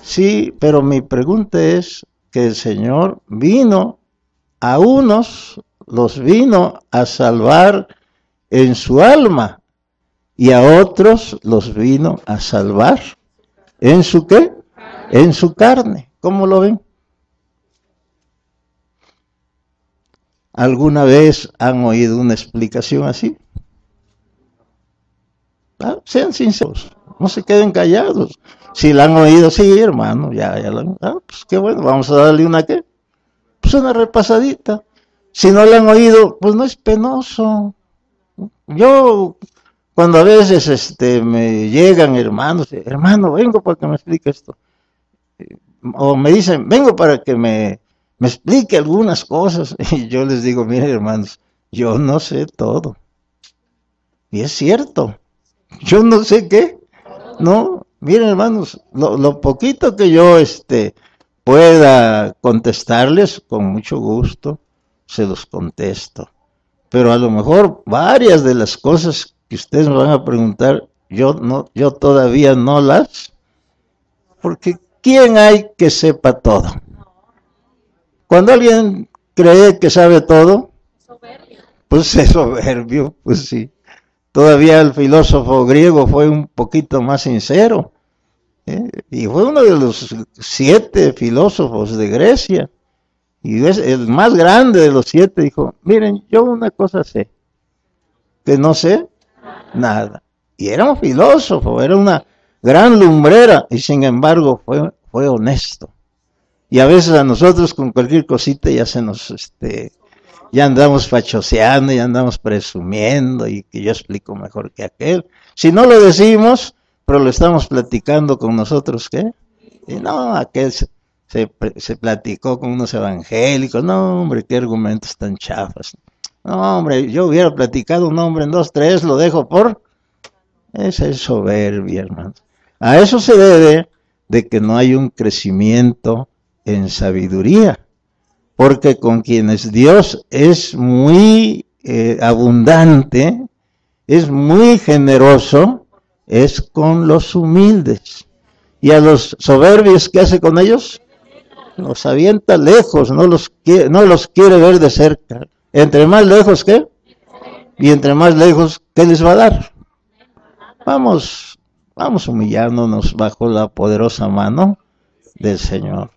Sí, pero mi pregunta es que el Señor vino a unos, los vino a salvar en su alma y a otros los vino a salvar en su qué? En su carne. ¿Cómo lo ven? ¿Alguna vez han oído una explicación así? Ah, sean sinceros, no se queden callados. Si la han oído, sí, hermano, ya, ya la ah, pues qué bueno, vamos a darle una qué. Pues una repasadita. Si no la han oído, pues no es penoso. Yo, cuando a veces este, me llegan hermanos, hermano, vengo para que me explique esto. O me dicen, vengo para que me me explique algunas cosas. Y yo les digo, miren hermanos, yo no sé todo. Y es cierto, yo no sé qué. No, miren hermanos, lo, poquito que yo este, pueda contestarles, con mucho gusto, se los contesto. Pero a lo mejor varias de las cosas que ustedes me van a preguntar, yo no, yo todavía no las, porque ¿quién hay que sepa todo? Cuando alguien cree que sabe todo, pues es soberbio, pues sí. Todavía el filósofo griego fue un poquito más sincero. ¿eh? Y fue uno de los siete filósofos de Grecia. Y es el más grande de los siete dijo, miren, yo una cosa sé, que no sé nada. Y era un filósofo, era una gran lumbrera y sin embargo fue, fue honesto. Y a veces a nosotros con cualquier cosita ya se nos, este, ya andamos fachoseando, ya andamos presumiendo y que yo explico mejor que aquel. Si no lo decimos, pero lo estamos platicando con nosotros, ¿qué? Y no, aquel se, se, platicó con unos evangélicos, no, hombre, qué argumentos tan chafas. No, hombre, yo hubiera platicado un hombre en dos, tres, lo dejo por... Esa es soberbia, hermano. A eso se debe de que no hay un crecimiento en sabiduría, porque con quienes Dios es muy eh, abundante, es muy generoso, es con los humildes. Y a los soberbios, ¿qué hace con ellos? Los avienta lejos, no los, quiere, no los quiere ver de cerca. Entre más lejos, ¿qué? Y entre más lejos, ¿qué les va a dar? Vamos, vamos humillándonos bajo la poderosa mano del Señor.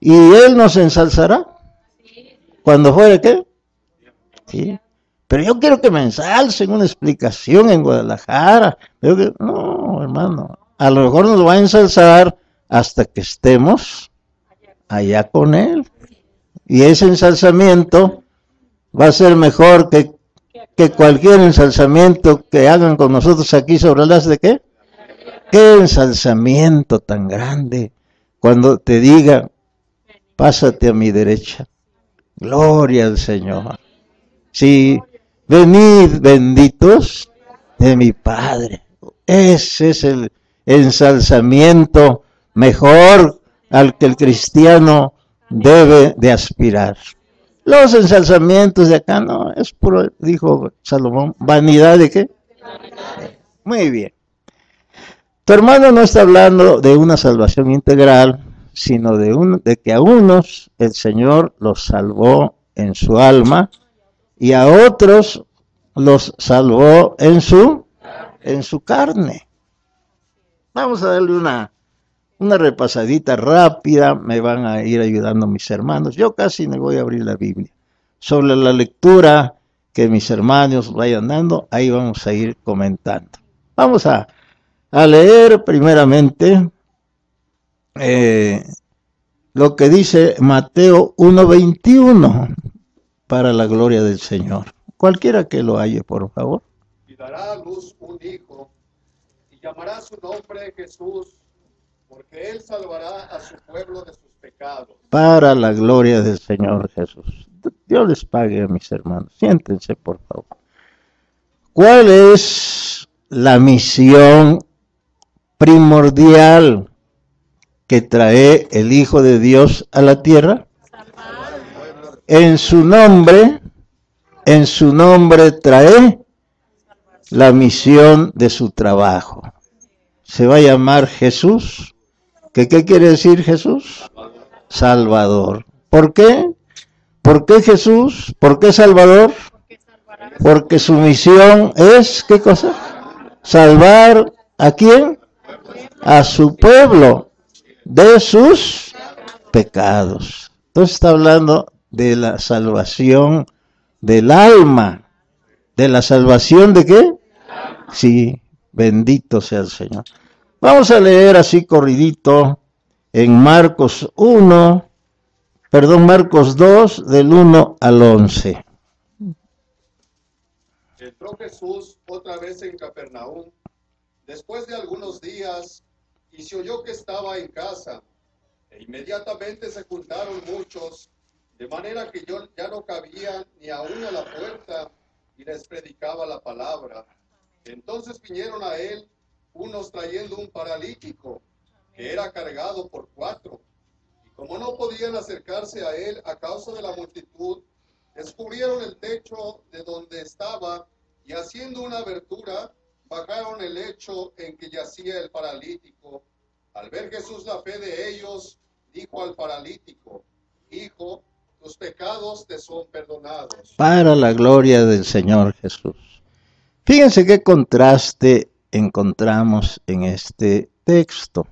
¿Y Él nos ensalzará? ¿Cuando fuere qué? Sí. Pero yo quiero que me ensalcen una explicación en Guadalajara. no, hermano. A lo mejor nos va a ensalzar hasta que estemos allá con Él. Y ese ensalzamiento va a ser mejor que, que cualquier ensalzamiento que hagan con nosotros aquí sobre las de qué. Qué ensalzamiento tan grande. Cuando te diga, pásate a mi derecha. Gloria al Señor. Sí, venid benditos de mi Padre. Ese es el ensalzamiento mejor al que el cristiano debe de aspirar. Los ensalzamientos de acá no, es puro, dijo Salomón, vanidad de qué? Muy bien. Tu hermano no está hablando de una salvación integral, sino de, un, de que a unos el Señor los salvó en su alma y a otros los salvó en su, en su carne. Vamos a darle una, una repasadita rápida, me van a ir ayudando mis hermanos. Yo casi me voy a abrir la Biblia. Sobre la lectura que mis hermanos vayan dando, ahí vamos a ir comentando. Vamos a, a leer primeramente eh, lo que dice Mateo 1.21 para la gloria del Señor. Cualquiera que lo haya, por favor. Y dará a luz un hijo y llamará su nombre Jesús, porque él salvará a su pueblo de sus pecados. Para la gloria del Señor Jesús. Dios les pague a mis hermanos. Siéntense, por favor. ¿Cuál es la misión primordial que trae el Hijo de Dios a la tierra? En su nombre, en su nombre trae la misión de su trabajo. Se va a llamar Jesús, ¿Qué, ¿Qué quiere decir Jesús? Salvador. ¿Por qué? ¿Por qué Jesús? ¿Por qué Salvador? Porque su misión es, ¿qué cosa? Salvar a quién? A su pueblo de sus pecados. Entonces está hablando de la salvación del alma. ¿De la salvación de qué? Sí, bendito sea el Señor. Vamos a leer así corridito en Marcos 1, perdón, Marcos 2, del 1 al 11. Entró Jesús otra vez en Capernaum después de algunos días y se oyó que estaba en casa. E inmediatamente se juntaron muchos, de manera que yo ya no cabía ni aún a la puerta y les predicaba la palabra. Entonces vinieron a él unos trayendo un paralítico que era cargado por cuatro. Y como no podían acercarse a él a causa de la multitud, descubrieron el techo de donde estaba y haciendo una abertura, bajaron el lecho en que yacía el paralítico. Al ver Jesús la fe de ellos, dijo al paralítico, Hijo, tus pecados te son perdonados. Para la gloria del Señor Jesús. Fíjense qué contraste encontramos en este texto.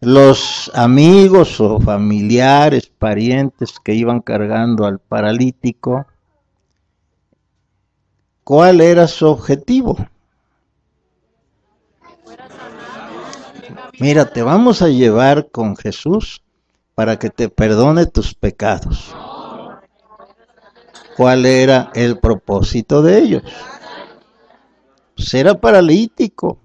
Los amigos o familiares, parientes que iban cargando al paralítico, ¿cuál era su objetivo? Mira, te vamos a llevar con Jesús para que te perdone tus pecados. ¿Cuál era el propósito de ellos? Será paralítico.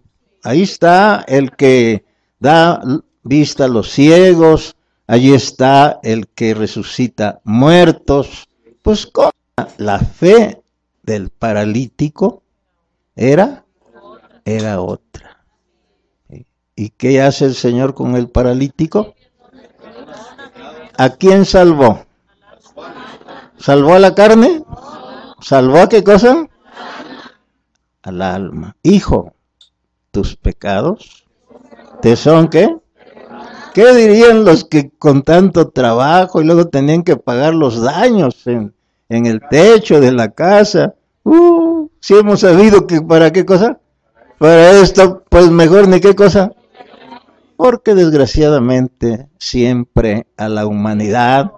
Ahí está el que da vista a los ciegos, allí está el que resucita muertos. Pues ¿cómo? la fe del paralítico era, era otra. ¿Y qué hace el Señor con el paralítico? ¿A quién salvó? ¿Salvó a la carne? ¿Salvó a qué cosa? Al alma. Hijo, tus pecados te son qué? ¿Qué dirían los que con tanto trabajo y luego tenían que pagar los daños en, en el techo de la casa? Si hemos sabido que para qué cosa? Para esto, pues mejor ni qué cosa. Porque desgraciadamente siempre a la humanidad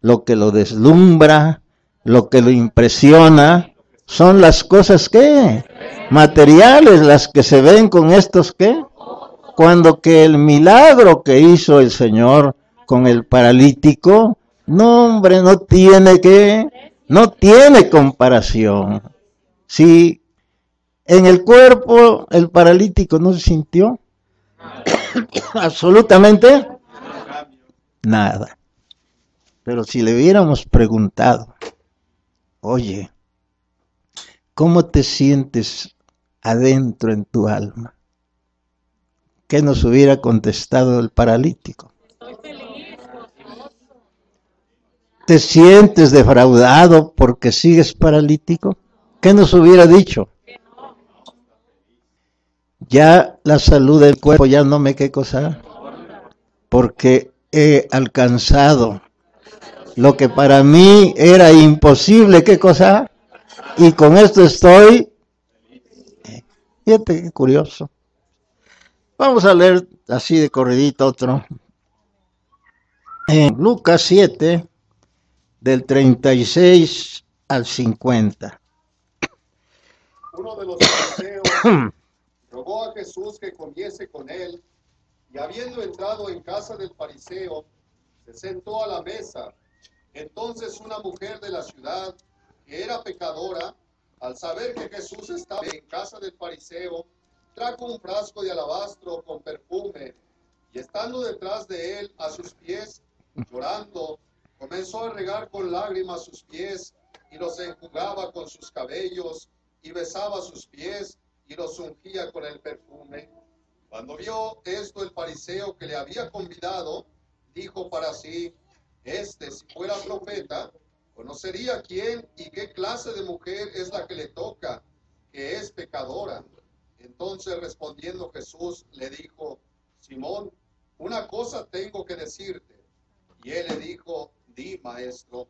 lo que lo deslumbra, lo que lo impresiona, son las cosas que materiales, las que se ven con estos que cuando que el milagro que hizo el Señor con el paralítico, no hombre, no tiene que, no tiene comparación. Si en el cuerpo el paralítico no se sintió absolutamente nada. Pero si le hubiéramos preguntado, oye, ¿cómo te sientes adentro en tu alma? ¿Qué nos hubiera contestado el paralítico? ¿Te sientes defraudado porque sigues paralítico? ¿Qué nos hubiera dicho? Ya la salud del cuerpo ya no me qué cosa, porque he alcanzado lo que para mí era imposible, qué cosa, y con esto estoy. Fíjate qué curioso. Vamos a leer así de corridito otro. En Lucas 7, del 36 al 50. Uno de los fariseos rogó a Jesús que comiese con él, y habiendo entrado en casa del fariseo, se sentó a la mesa. Entonces una mujer de la ciudad, que era pecadora, al saber que Jesús estaba en casa del fariseo, trajo un frasco de alabastro con perfume, y estando detrás de él a sus pies, llorando, comenzó a regar con lágrimas sus pies, y los enjugaba con sus cabellos, y besaba sus pies, y los ungía con el perfume. Cuando vio esto el fariseo que le había convidado, dijo para sí, este si fuera profeta, conocería quién y qué clase de mujer es la que le toca, que es pecadora. Entonces respondiendo Jesús le dijo, Simón, una cosa tengo que decirte. Y él le dijo, di, maestro.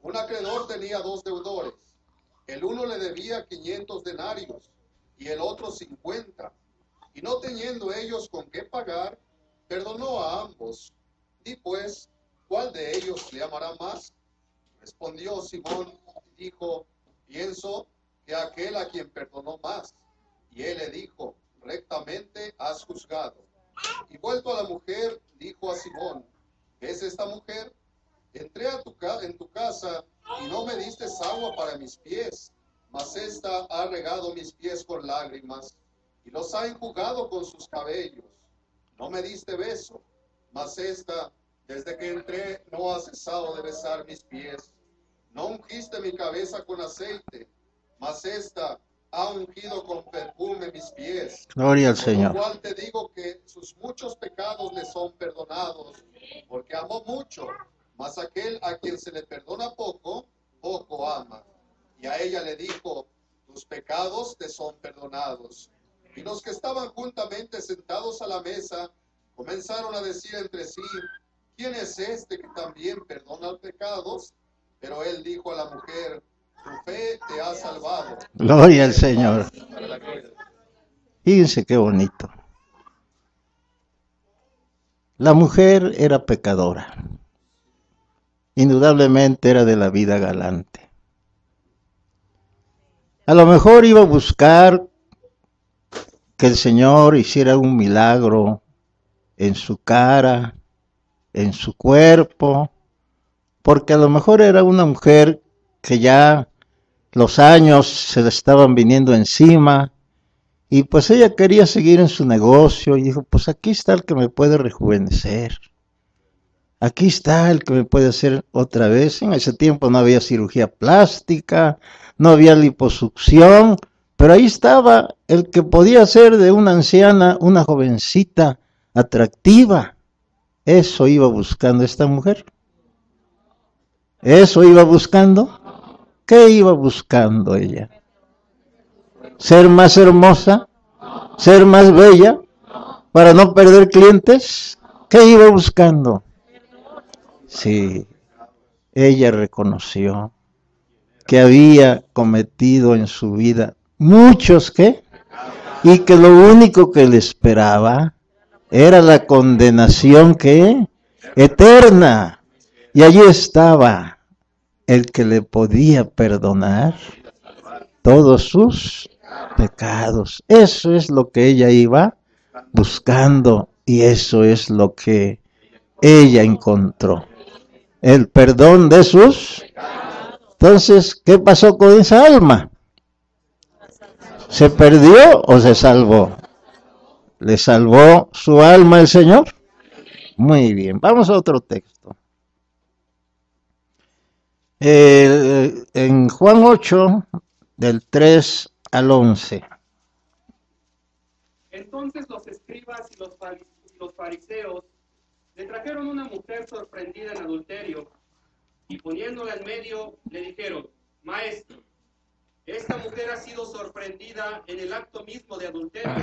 Un acreedor tenía dos deudores. El uno le debía 500 denarios y el otro 50. Y no teniendo ellos con qué pagar, perdonó a ambos. Di pues, ¿cuál de ellos le amará más? Respondió Simón y dijo, pienso que aquel a quien perdonó más. Y él le dijo, rectamente has juzgado. Y vuelto a la mujer, dijo a Simón, ¿es esta mujer? Entré a tu en tu casa y no me diste agua para mis pies, mas esta ha regado mis pies con lágrimas y los ha enjugado con sus cabellos. No me diste beso, mas esta, desde que entré, no ha cesado de besar mis pies. No ungiste mi cabeza con aceite, mas esta ha ungido con perfume mis pies. Gloria al Señor. Lo cual te digo que sus muchos pecados le son perdonados, porque amó mucho, mas aquel a quien se le perdona poco, poco ama. Y a ella le dijo, tus pecados te son perdonados. Y los que estaban juntamente sentados a la mesa comenzaron a decir entre sí, ¿quién es este que también perdona pecados? Pero él dijo a la mujer, tu fe te ha salvado. Gloria al Señor. Fíjense qué bonito. La mujer era pecadora. Indudablemente era de la vida galante. A lo mejor iba a buscar que el Señor hiciera un milagro en su cara, en su cuerpo, porque a lo mejor era una mujer que ya los años se le estaban viniendo encima y pues ella quería seguir en su negocio y dijo, pues aquí está el que me puede rejuvenecer. Aquí está el que me puede hacer otra vez. En ese tiempo no había cirugía plástica, no había liposucción, pero ahí estaba el que podía ser de una anciana, una jovencita atractiva. Eso iba buscando esta mujer. ¿Eso iba buscando? ¿Qué iba buscando ella? ¿Ser más hermosa? ¿Ser más bella? ¿Para no perder clientes? ¿Qué iba buscando? Sí, ella reconoció que había cometido en su vida muchos que y que lo único que le esperaba era la condenación que eterna y allí estaba el que le podía perdonar todos sus pecados. Eso es lo que ella iba buscando y eso es lo que ella encontró. El perdón de sus. Entonces, ¿qué pasó con esa alma? ¿Se perdió o se salvó? ¿Le salvó su alma el Señor? Muy bien, vamos a otro texto. En Juan 8, del 3 al 11. Entonces los escribas y los fariseos le trajeron una mujer sorprendida en adulterio y poniéndola en medio le dijeron, Maestro, esta mujer ha sido sorprendida en el acto mismo de adulterio.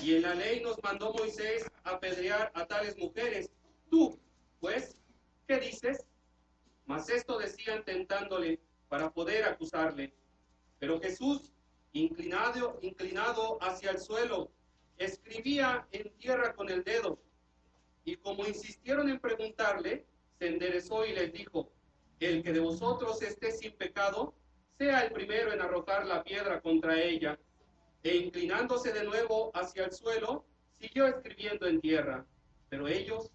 Y en la ley nos mandó Moisés apedrear a tales mujeres. Tú, pues, ¿qué dices? Mas esto decían tentándole para poder acusarle. Pero Jesús, inclinado, inclinado hacia el suelo, escribía en tierra con el dedo. Y como insistieron en preguntarle, se enderezó y les dijo, el que de vosotros esté sin pecado, sea el primero en arrojar la piedra contra ella. E inclinándose de nuevo hacia el suelo, siguió escribiendo en tierra. Pero ellos,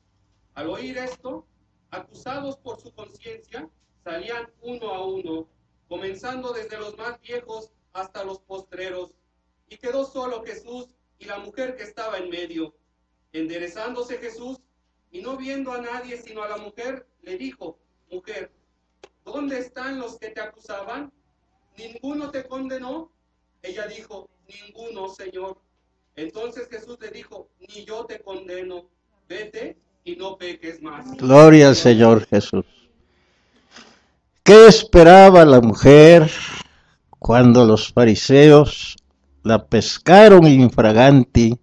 al oír esto, acusados por su conciencia, salían uno a uno, comenzando desde los más viejos hasta los postreros, y quedó solo Jesús y la mujer que estaba en medio. Enderezándose Jesús y no viendo a nadie sino a la mujer, le dijo, mujer, ¿dónde están los que te acusaban? ¿Ninguno te condenó? Ella dijo, ninguno, Señor. Entonces Jesús le dijo, ni yo te condeno, vete y no peques más. Gloria al Señor Jesús. ¿Qué esperaba la mujer cuando los fariseos la pescaron infraganti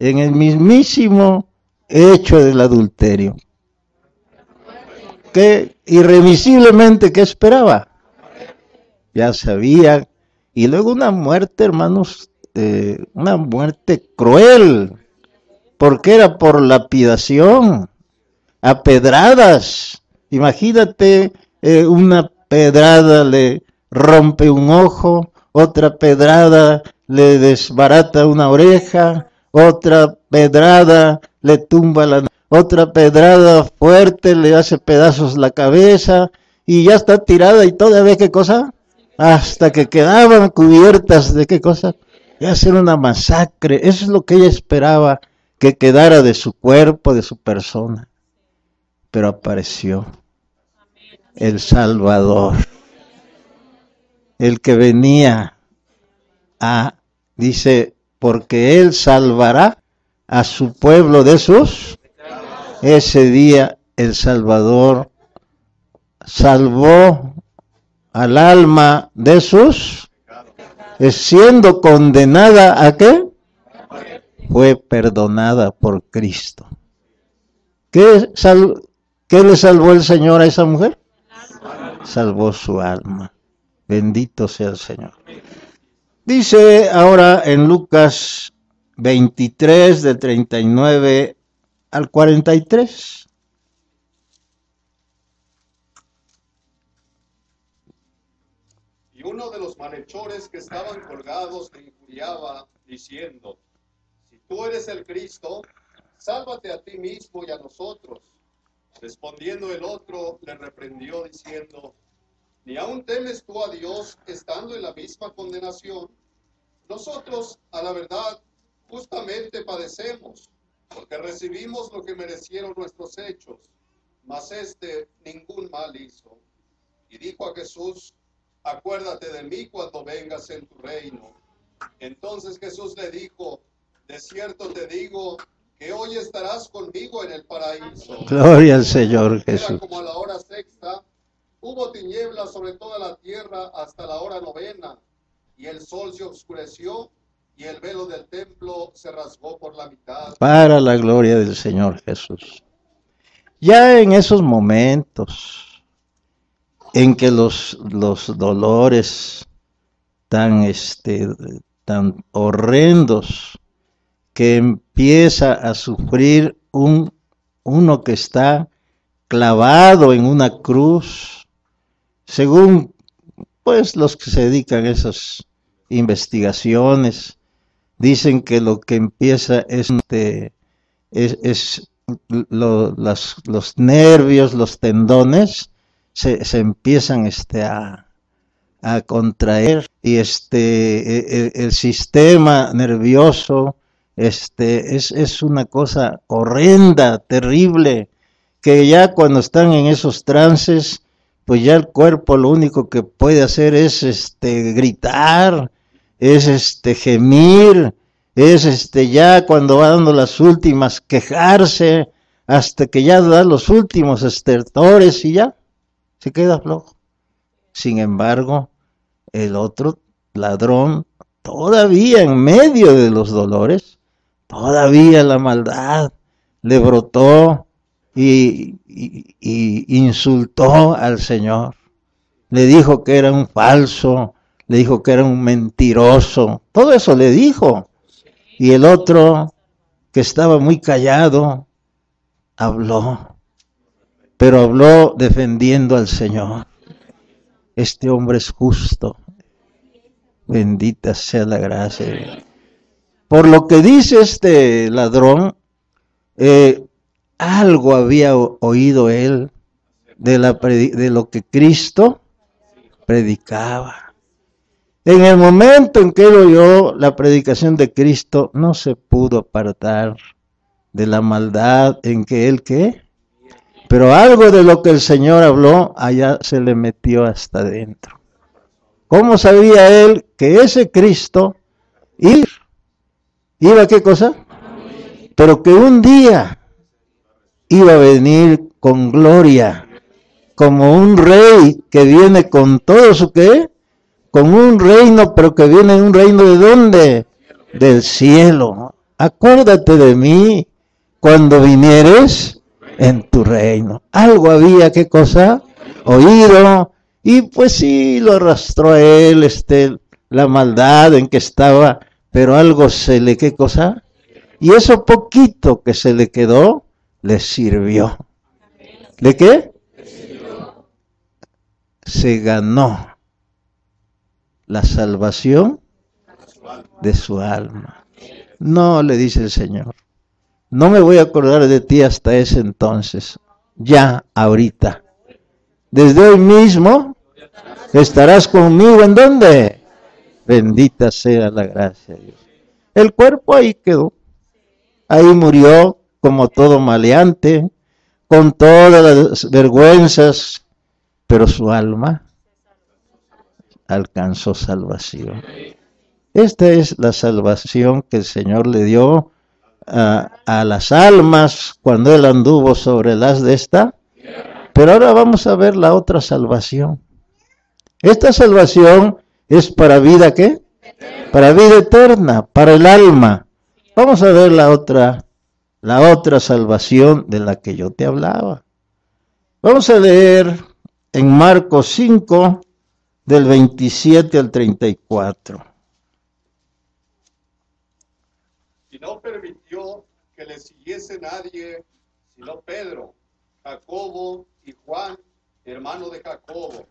en el mismísimo hecho del adulterio. Que irremisiblemente, ¿qué esperaba? Ya sabía. Y luego una muerte, hermanos, eh, una muerte cruel, porque era por lapidación, a pedradas. Imagínate, eh, una pedrada le rompe un ojo, otra pedrada le desbarata una oreja, otra pedrada le tumba la otra pedrada fuerte le hace pedazos la cabeza y ya está tirada y todavía qué cosa hasta que quedaban cubiertas de qué cosa de hacer una masacre. Eso es lo que ella esperaba que quedara de su cuerpo de su persona. Pero apareció el Salvador el que venía a dice porque él salvará a su pueblo de sus ese día el Salvador salvó al alma de sus, siendo condenada a qué? Fue perdonada por Cristo. ¿Qué, ¿Qué le salvó el Señor a esa mujer? Salvó su alma. Bendito sea el Señor. Dice ahora en Lucas 23 de 39 al 43. Y uno de los malhechores que estaban colgados le injuriaba, diciendo, si tú eres el Cristo, sálvate a ti mismo y a nosotros. Respondiendo el otro, le reprendió diciendo, ni aún temes tú a Dios estando en la misma condenación. Nosotros, a la verdad, justamente padecemos porque recibimos lo que merecieron nuestros hechos, mas este ningún mal hizo. Y dijo a Jesús, acuérdate de mí cuando vengas en tu reino. Entonces Jesús le dijo, de cierto te digo que hoy estarás conmigo en el paraíso. Gloria al Señor Jesús. como a la hora sexta, hubo tinieblas sobre toda la tierra hasta la hora novena, y el sol se oscureció y el velo del templo se rasgó por la mitad. Para la gloria del Señor Jesús. Ya en esos momentos en que los, los dolores tan, este, tan horrendos que empieza a sufrir un, uno que está clavado en una cruz, según pues los que se dedican a esas investigaciones, dicen que lo que empieza es, este, es, los nervios, los tendones, se, empiezan este, a, contraer y este, e, e, el, sistema nervioso este, es, es una cosa horrenda, terrible, que ya cuando están en esos trances, pues ya el cuerpo lo único que puede hacer es este, gritar, es este gemir, es este ya cuando va dando las últimas quejarse, hasta que ya da los últimos estertores y ya se queda flojo. Sin embargo, el otro ladrón, todavía en medio de los dolores, todavía la maldad le brotó y, insultó al Señor. Le dijo que era un falso, le dijo que era un mentiroso, todo eso le dijo. Y el otro, que estaba muy callado, habló, pero habló defendiendo al Señor. Este hombre es justo. Bendita sea la gracia. Por lo que dice este ladrón, eh, algo había oído él de, la, de lo que Cristo predicaba. En el momento en que él oyó la predicación de Cristo, no se pudo apartar de la maldad en que él qué. Pero algo de lo que el Señor habló, allá se le metió hasta adentro. ¿Cómo sabía él que ese Cristo iba a qué cosa? Pero que un día iba a venir con gloria, como un rey que viene con todo su qué? con un reino, pero que viene un reino de dónde? Del cielo. acuérdate de mí cuando vinieres en tu reino. Algo había, ¿qué cosa? Oído. Y pues sí, lo arrastró a él, este, la maldad en que estaba, pero algo se le, ¿qué cosa? Y eso poquito que se le quedó, le sirvió. ¿De qué? Se ganó la salvación de su alma. No, le dice el Señor, no me voy a acordar de ti hasta ese entonces, ya, ahorita. Desde hoy mismo estarás conmigo en dónde? Bendita sea la gracia de Dios. El cuerpo ahí quedó. Ahí murió como todo maleante, con todas las vergüenzas, pero su alma alcanzó salvación. Esta es la salvación que el Señor le dio a, las almas cuando Él anduvo sobre las de esta. Pero ahora vamos a ver la otra salvación. Esta salvación es para vida qué? Para vida eterna, para el alma. Vamos a ver la otra, la otra salvación de la que yo te hablaba. Vamos a leer en Marcos 5, del 27 al 34. Y no permitió que le siguiese nadie, sino Pedro, Jacobo y Juan, hermano de Jacobo.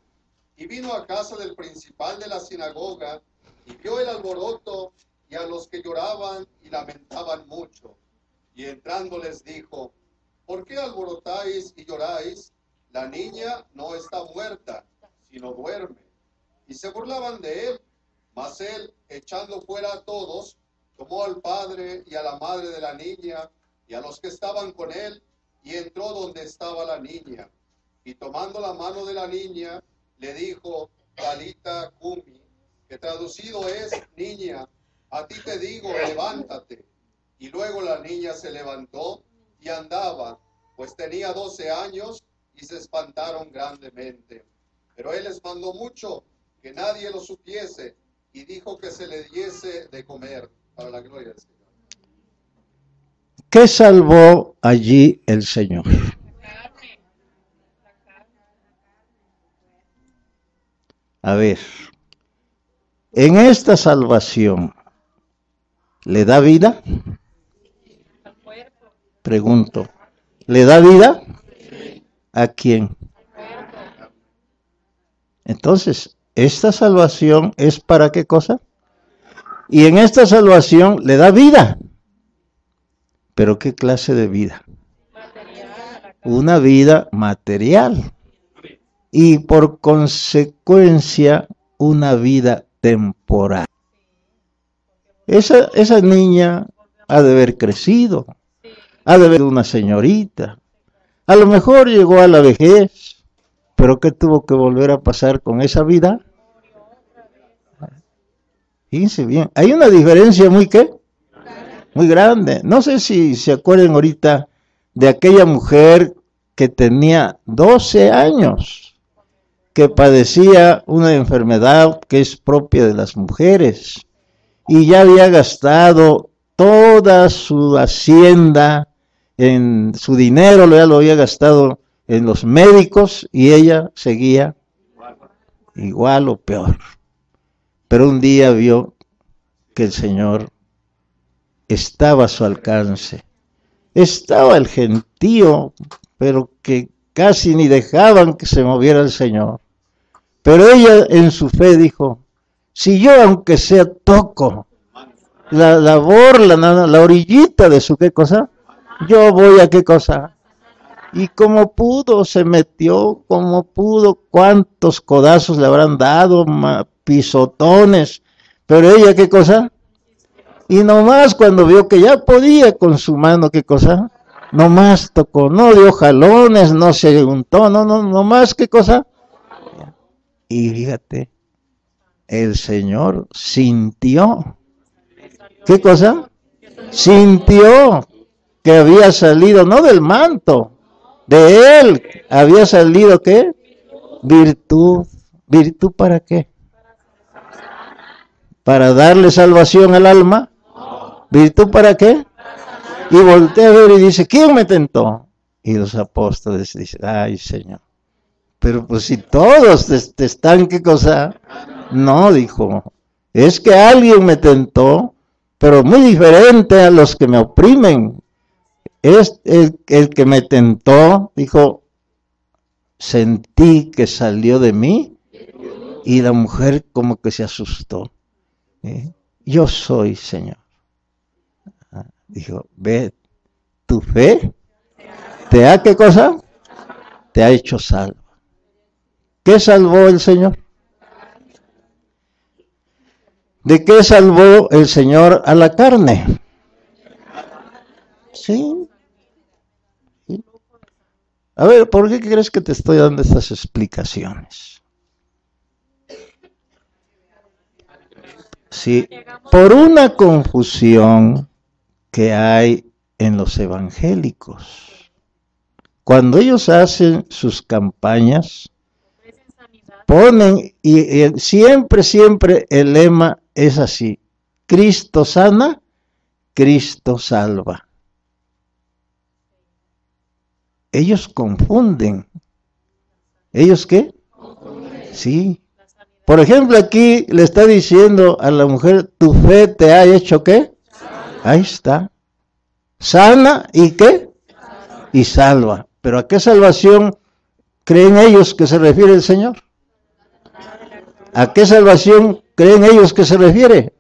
Y vino a casa del principal de la sinagoga y vio el alboroto y a los que lloraban y lamentaban mucho. Y entrando les dijo, ¿por qué alborotáis y lloráis? La niña no está muerta, sino duerme. Y se burlaban de él, mas él, echando fuera a todos, tomó al padre y a la madre de la niña y a los que estaban con él, y entró donde estaba la niña. Y tomando la mano de la niña, le dijo, Talita Kumi, que traducido es, niña, a ti te digo, levántate. Y luego la niña se levantó y andaba, pues tenía doce años, y se espantaron grandemente. Pero él les mandó mucho, que nadie lo supiese, y dijo que se le diese de comer, para la gloria del Señor. ¿Qué salvó allí el Señor? A ver, en esta salvación, ¿le da vida? Pregunto, ¿le da vida? ¿A quién? Entonces, esta salvación es para qué cosa? Y en esta salvación le da vida. Pero ¿qué clase de vida? Una vida material. Y por consecuencia, una vida temporal. Esa, esa niña ha de haber crecido, ha de haber una señorita. A lo mejor llegó a la vejez, pero ¿qué tuvo que volver a pasar con esa vida? Fíjense bien, hay una diferencia muy qué? Muy grande. No sé si se acuerdan ahorita de aquella mujer que tenía 12 años, que padecía una enfermedad que es propia de las mujeres y ya había gastado toda su hacienda en su dinero, ya lo había gastado en los médicos y ella seguía igual o peor. Pero un día vio que el Señor estaba a su alcance. Estaba el gentío, pero que casi ni dejaban que se moviera el Señor. Pero ella en su fe dijo, si yo aunque sea toco la, la borla, la, la orillita de su qué cosa, yo voy a qué cosa. Y como pudo, se metió, como pudo, cuántos codazos le habrán dado, pisotones. Pero ella, ¿qué cosa? Y nomás cuando vio que ya podía con su mano, ¿qué cosa? Nomás tocó, no dio jalones, no se untó, no, no, nomás, ¿qué cosa? Y fíjate, el Señor sintió. ¿Qué cosa? Sintió que había salido, no del manto, de él había salido qué? Virtud. ¿Virtud para qué? para darle salvación al alma? ¿Virtud para qué? Y voltea a ver y dice, ¿quién me tentó? Y los apóstoles dicen, ay Señor, pero pues si todos te, están, ¿qué cosa? No, dijo, es que alguien me tentó, pero muy diferente a los que me oprimen. Es el, el que me tentó, dijo, sentí que salió de mí y la mujer como que se asustó. Yo soy Señor. Ah, dijo, ve, tu fe te ha qué cosa? Te ha hecho salvo. ¿Qué salvó el Señor? ¿De qué salvó el Señor a la carne? Sí. A ver, ¿por qué crees que te estoy dando estas explicaciones? Sí, por una confusión que hay en los evangélicos. Cuando ellos hacen sus campañas, ponen, y, siempre, siempre el lema es así, Cristo sana, Cristo salva. Ellos confunden. ¿Ellos qué? Sí. Por ejemplo, aquí le está diciendo a la mujer, tu fe te ha hecho qué? Ahí está. Sana y qué? Y salva. Pero ¿a qué salvación creen ellos que se refiere el Señor? ¿A qué salvación creen ellos que se refiere?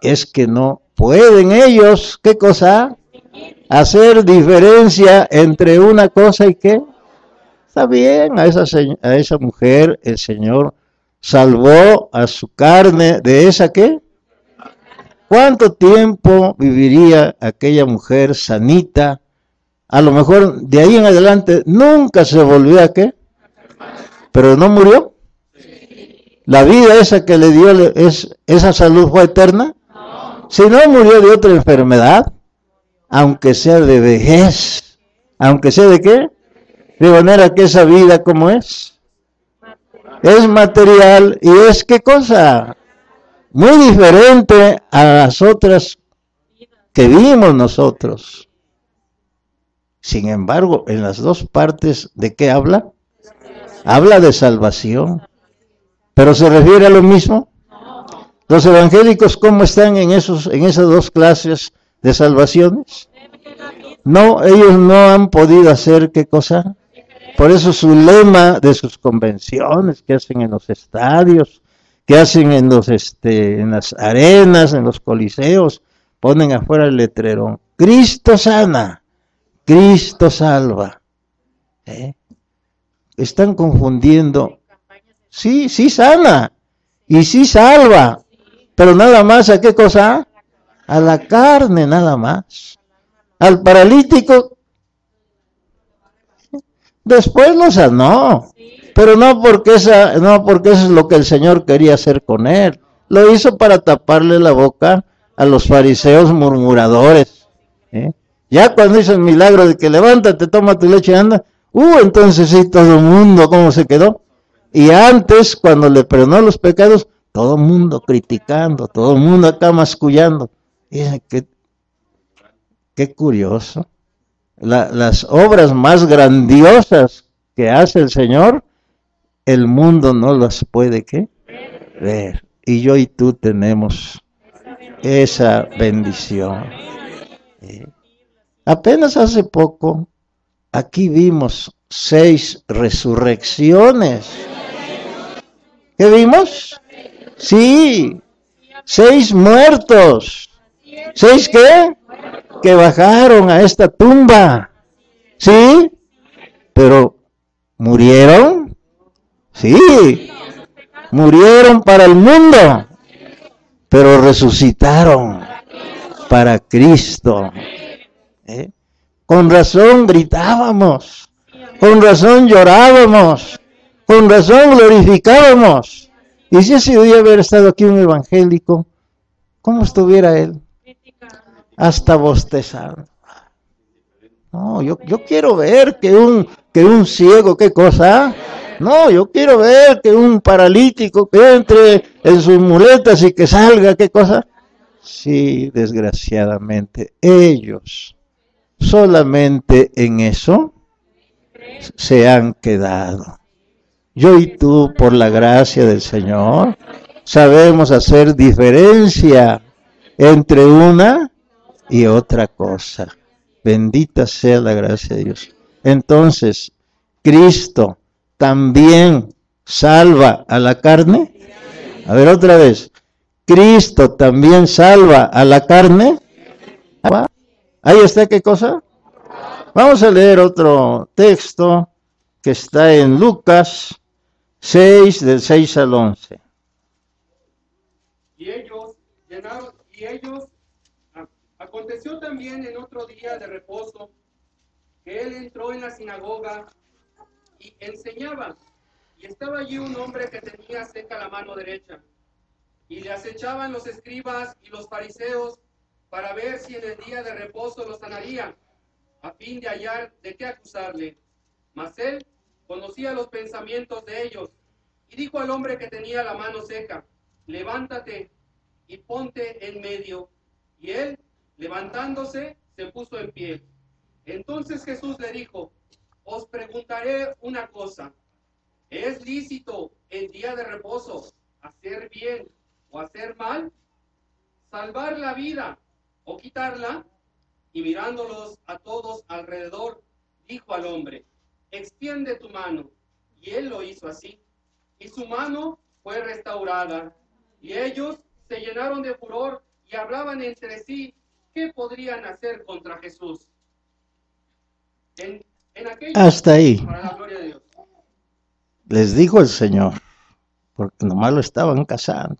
Es que no pueden ellos, ¿qué cosa? Hacer diferencia entre una cosa y qué. Está bien, a esa, a esa mujer el Señor salvó a su carne de esa qué. ¿Cuánto tiempo viviría aquella mujer sanita? A lo mejor de ahí en adelante nunca se volvió a qué. Pero no murió. ¿La vida esa que le dio, es, esa salud fue eterna? Si no murió de otra enfermedad, aunque sea de vejez, aunque sea de qué, de manera que esa vida como es, es material y es qué cosa, muy diferente a las otras que vimos nosotros. Sin embargo, en las dos partes, ¿de qué habla? Habla de salvación. ¿Pero se refiere a lo mismo? ¿Los evangélicos cómo están en, esos, en esas dos clases de salvaciones? No, ellos no han podido hacer qué cosa. Por eso su lema de sus convenciones que hacen en los estadios, que hacen en los este, en las arenas, en los coliseos, ponen afuera el letrero, Cristo sana, Cristo salva. ¿Eh? Están confundiendo Sí, sí sana. Y sí salva. Pero nada más a qué cosa? A la carne nada más. Al paralítico. Después lo sanó. Pero no porque, esa, no porque eso es lo que el Señor quería hacer con él. Lo hizo para taparle la boca a los fariseos murmuradores. ¿eh? Ya cuando hizo el milagro de que levántate, toma tu leche y anda. Uh, entonces sí, todo el mundo, ¿cómo se quedó? Y antes, cuando le perdonó los pecados, todo el mundo criticando, todo el mundo acá mascullando. Qué, qué curioso. las obras más grandiosas que hace el Señor, el mundo no las puede ¿qué? ver. Y yo y tú tenemos esa bendición. Apenas hace poco, aquí vimos seis resurrecciones. ¿Qué vimos? Sí, seis muertos. ¿Seis qué? Que bajaron a esta tumba. ¿Sí? Pero, ¿murieron? Sí. Murieron para el mundo, pero resucitaron para Cristo. ¿Eh? Con razón gritábamos, con razón llorábamos, con razón glorificábamos. Y si ese día hubiera estado aquí un evangélico, ¿cómo estuviera él? Hasta bostezando. No, yo, yo quiero ver que un, que un ciego, ¿qué cosa? No, yo quiero ver que un paralítico que entre en sus muletas y que salga, ¿qué cosa? Sí, desgraciadamente, ellos solamente en eso se han quedado. Yo y tú, por la gracia del Señor, sabemos hacer diferencia entre una y otra cosa. Bendita sea la gracia de Dios. Entonces, Cristo también salva a la carne. A ver otra vez. Cristo también salva a la carne. Ahí está, ¿qué cosa? Vamos a leer otro texto que está en Lucas 6, del 6 al 11. Y ellos llenaron, y ellos, aconteció también en otro día de reposo, que él entró en la sinagoga y enseñaba. Y estaba allí un hombre que tenía seca la mano derecha. Y le acechaban los escribas y los fariseos para ver si en el día de reposo lo sanaría, a fin de hallar de qué acusarle. Mas él conocía los pensamientos de ellos, y dijo al hombre que tenía la mano seca, levántate y ponte en medio. Y él, levantándose, se puso en pie. Entonces Jesús le dijo, os preguntaré una cosa, ¿es lícito el día de reposo hacer bien o hacer mal? ¿Salvar la vida o quitarla? Y mirándolos a todos alrededor, dijo al hombre, extiende tu mano. Y él lo hizo así. Y su mano fue restaurada. Y ellos se llenaron de furor y hablaban entre sí qué podrían hacer contra Jesús. En, Hasta ahí. Les dijo el Señor, porque nomás lo estaban casando.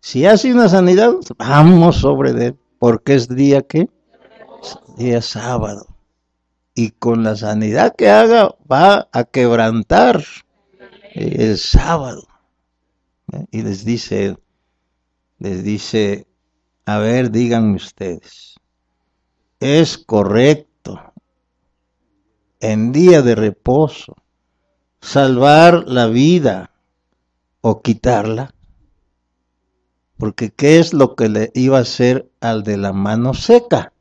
Si hace una sanidad, vamos sobre él, porque es día que día sábado y con la sanidad que haga va a quebrantar el sábado. Y les dice, les dice, a ver, díganme ustedes, ¿es correcto en día de reposo salvar la vida o quitarla? Porque ¿qué es lo que le iba a hacer al de la mano seca?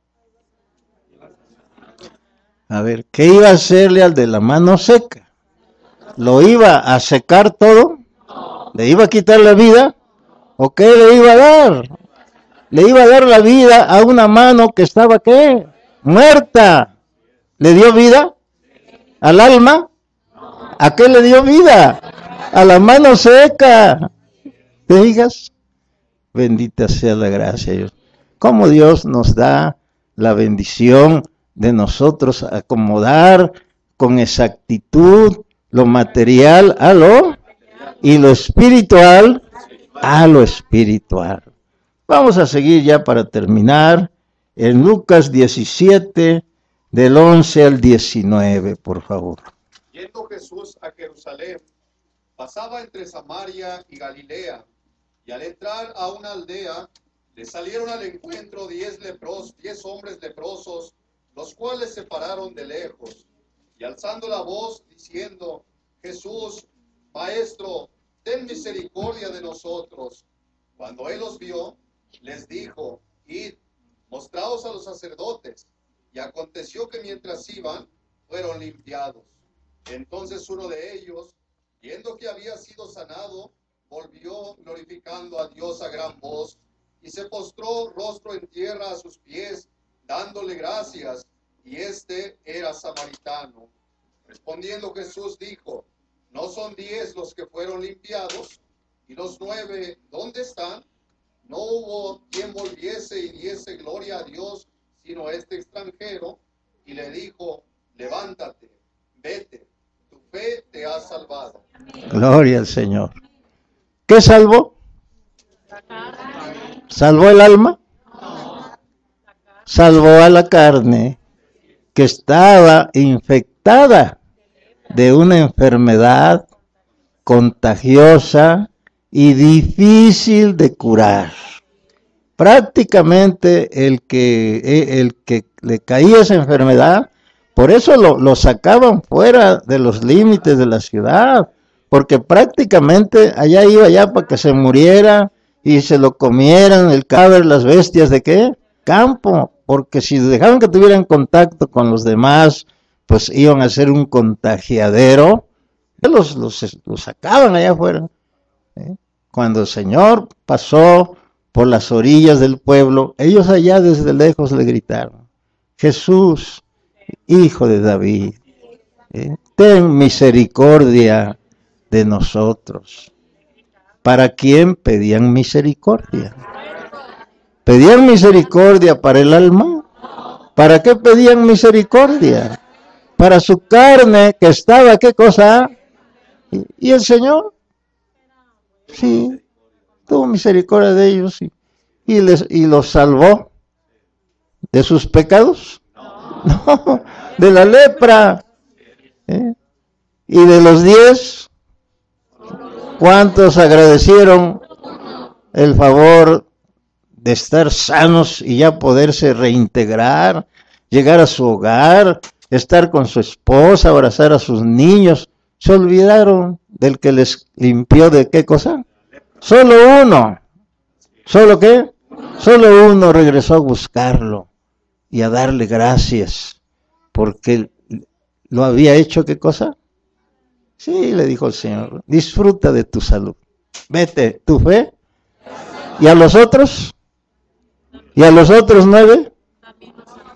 A ver, ¿qué iba a hacerle al de la mano seca? ¿Lo iba a secar todo? ¿Le iba a quitar la vida? ¿O qué le iba a dar? Le iba a dar la vida a una mano que estaba qué? Muerta. ¿Le dio vida? ¿Al alma? ¿A qué le dio vida? A la mano seca. ¿Te digas? Bendita sea la gracia de Dios. Cómo Dios nos da la bendición de nosotros acomodar con exactitud lo material a lo y lo espiritual a lo espiritual. Vamos a seguir ya para terminar en Lucas 17 del 11 al 19, por favor. Yendo Jesús a Jerusalén, pasaba entre Samaria y Galilea, y al entrar a una aldea, le salieron al encuentro diez lepros, diez hombres leprosos, los cuales se pararon de lejos, y alzando la voz, diciendo, Jesús, Maestro, ten misericordia de nosotros. Cuando él los vio, les dijo, id, mostraos a los sacerdotes. Y aconteció que mientras iban, fueron limpiados. Entonces uno de ellos, viendo que había sido sanado, volvió glorificando a Dios a gran voz, y se postró rostro en tierra a sus pies, dándole gracias, y este era samaritano. Respondiendo Jesús dijo, ¿no son diez los que fueron limpiados? ¿Y los nueve dónde están? No hubo quien volviese y diese gloria a Dios, sino este extranjero, y le dijo, levántate, vete, tu fe te ha salvado. Gloria al Señor. ¿Qué salvó? ¿Salvó el alma? Salvó a la carne que estaba infectada de una enfermedad contagiosa y difícil de curar. Prácticamente el que, eh, el que le caía esa enfermedad, por eso lo, lo sacaban fuera de los límites de la ciudad, porque prácticamente allá iba ya para que se muriera y se lo comieran el cadáver las bestias de qué? Campo, porque si dejaban que tuvieran contacto con los demás, pues iban a ser un contagiadero, los, los, los sacaban allá afuera. ¿eh? Cuando el Señor pasó por las orillas del pueblo, ellos allá desde lejos le gritaron, Jesús, hijo de David, ¿eh? ten misericordia de nosotros. ¿Para quién pedían misericordia? ¿Pedían misericordia para el alma? ¿Para qué pedían misericordia? Para su carne que estaba, ¿qué cosa? ¿Y el Señor? Sí, tuvo misericordia de ellos y, les, y los salvó de sus pecados. No, de la lepra. ¿eh? Y de los diez, ¿cuántos agradecieron el favor de estar sanos y ya poderse reintegrar, llegar a su hogar, estar con su esposa, abrazar a sus niños? Se olvidaron del que les limpió de qué cosa? Solo uno. ¿Solo qué? Solo uno regresó a buscarlo y a darle gracias porque lo había hecho qué cosa? Sí, le dijo el Señor, disfruta de tu salud. Vete, tu fe. ¿Y a los otros? ¿Y a los otros nueve?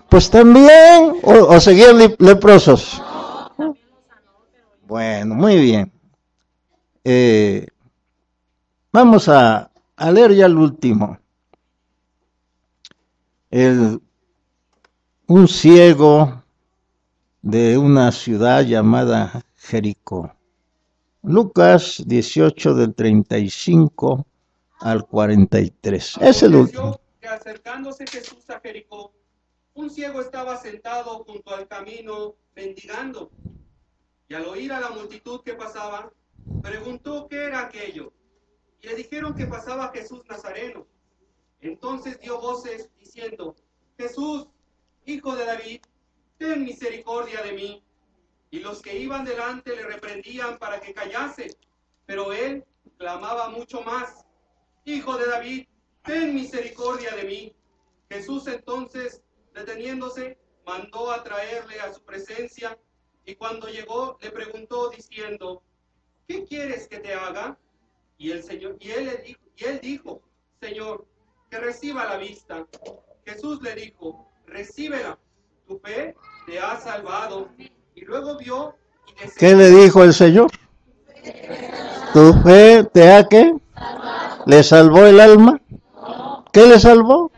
Pues también, o, seguían leprosos. Bueno, muy bien. Eh, vamos a, leer ya el último. El, un ciego de una ciudad llamada Jericó. Lucas 18 del 35 al 43. Es el último. Que acercándose Jesús a Jericó, un ciego estaba sentado junto al camino mendigando. Y al oír a la multitud que pasaba, preguntó qué era aquello. Y le dijeron que pasaba Jesús Nazareno. Entonces dio voces diciendo, Jesús, hijo de David, ten misericordia de mí. Y los que iban delante le reprendían para que callase, pero él clamaba mucho más, Hijo de David, ten misericordia de mí. Jesús entonces, deteniéndose, mandó a traerle a su presencia y cuando llegó, le preguntó diciendo, ¿qué quieres que te haga? Y el Señor, y él, le dijo, y él dijo, Señor, que reciba la vista. Jesús le dijo, recíbela, tu fe te ha salvado. Y luego vio y ¿Qué le dijo el Señor? ¿Tu fe te ha qué? ¿Le salvó el alma? ¿Qué le salvó?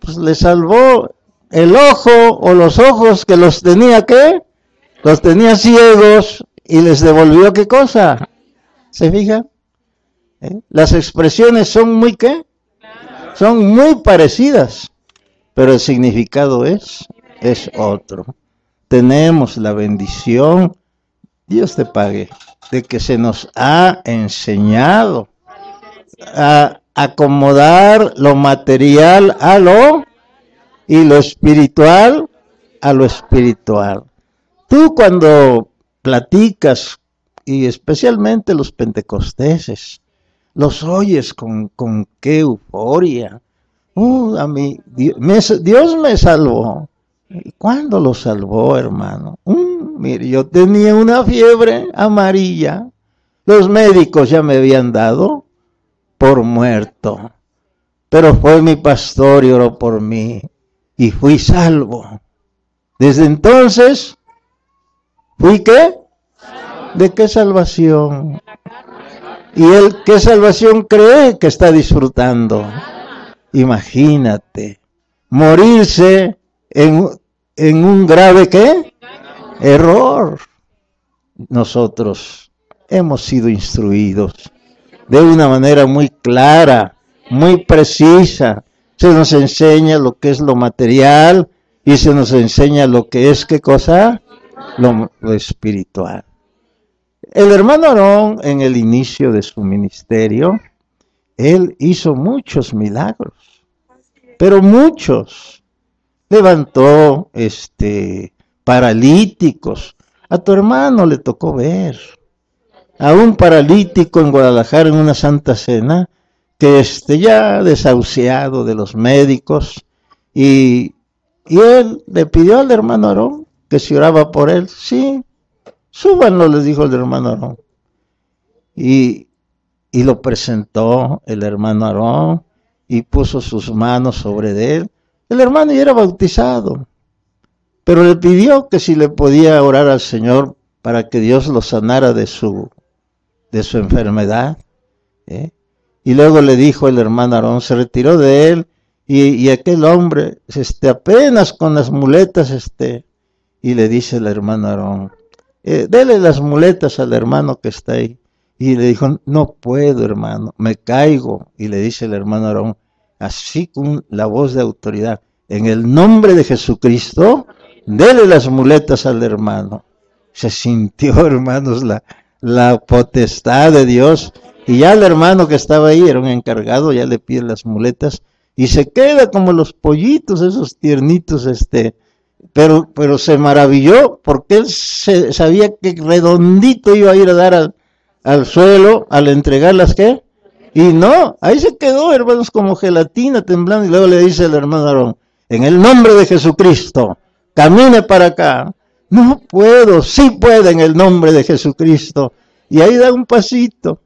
Pues le salvó el ojo o los ojos que los tenía qué? los tenía ciegos y les devolvió qué cosa. ¿Se fija? ¿Eh? Las expresiones son muy qué? Son muy parecidas, pero el significado es, es otro. Tenemos la bendición, Dios te pague, de que se nos ha enseñado a acomodar lo material a lo y lo espiritual a lo espiritual. Tú cuando platicas, y especialmente los pentecosteses, los oyes con, con qué euforia. Uh, a mí, Dios me, salvó. ¿Y cuándo lo salvó, hermano? Uh, mire, yo tenía una fiebre amarilla. Los médicos ya me habían dado por muerto. Pero fue mi pastor y oró por mí. Y fui salvo. Desde entonces ¿Fui qué? ¿De qué salvación? ¿Y él qué salvación cree que está disfrutando? Imagínate, morirse en, en un grave qué? Error. Nosotros hemos sido instruidos de una manera muy clara, muy precisa. Se nos enseña lo que es lo material y se nos enseña lo que es qué cosa? lo, espiritual. El hermano Aarón, en el inicio de su ministerio, él hizo muchos milagros, pero muchos. Levantó este paralíticos. A tu hermano le tocó ver a un paralítico en Guadalajara en una santa cena que este, ya desahuciado de los médicos, y, y él le pidió al hermano Aarón que se oraba por él. Sí, súbanlo, les dijo el hermano Aarón. Y, y lo presentó el hermano Aarón y puso sus manos sobre él. El hermano ya era bautizado, pero le pidió que si le podía orar al Señor para que Dios lo sanara de su, de su enfermedad. ¿eh? Y luego le dijo el hermano Aarón, se retiró de él y, aquel hombre, este, apenas con las muletas, este, y le dice el hermano Aarón, eh, dele las muletas al hermano que está ahí. Y le dijo, no puedo, hermano, me caigo. Y le dice el hermano Aarón, así con la voz de autoridad, en el nombre de Jesucristo, dele las muletas al hermano. Se sintió, hermanos, la, la potestad de Dios. Y ya el hermano que estaba ahí era un encargado, ya le pide las muletas y se queda como los pollitos, esos tiernitos, este, pero, pero se maravilló porque él se, sabía que redondito iba a ir a dar al, al suelo al entregar las que. Y no, ahí se quedó, hermanos, como gelatina temblando. Y luego le dice el hermano Aarón, en el nombre de Jesucristo, camine para acá. No puedo, sí puede en el nombre de Jesucristo. Y ahí da un pasito.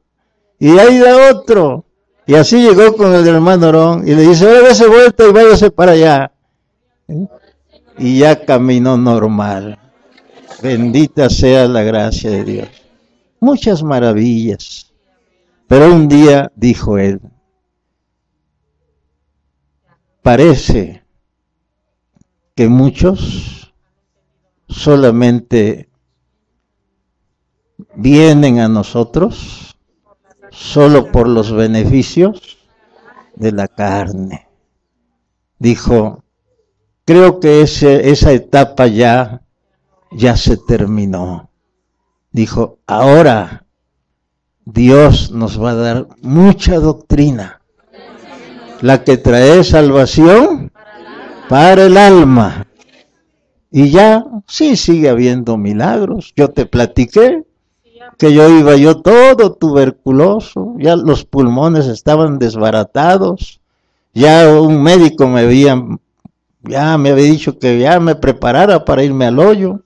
Y ahí da otro. Y así llegó con el hermano Aarón. Y le dice, ahora vuelta y váyase para allá. Y ya caminó normal. Bendita sea la gracia de Dios muchas maravillas. Pero un día dijo él, parece que muchos solamente vienen a nosotros solo por los beneficios de la carne. Dijo, creo que ese, esa etapa ya, ya se terminó dijo, ahora Dios nos va a dar mucha doctrina, la que trae salvación para el alma. Y ya, sí, sigue habiendo milagros. Yo te platiqué que yo iba yo todo tuberculoso, ya los pulmones estaban desbaratados, ya un médico me había, ya me había dicho que ya me preparara para irme al hoyo.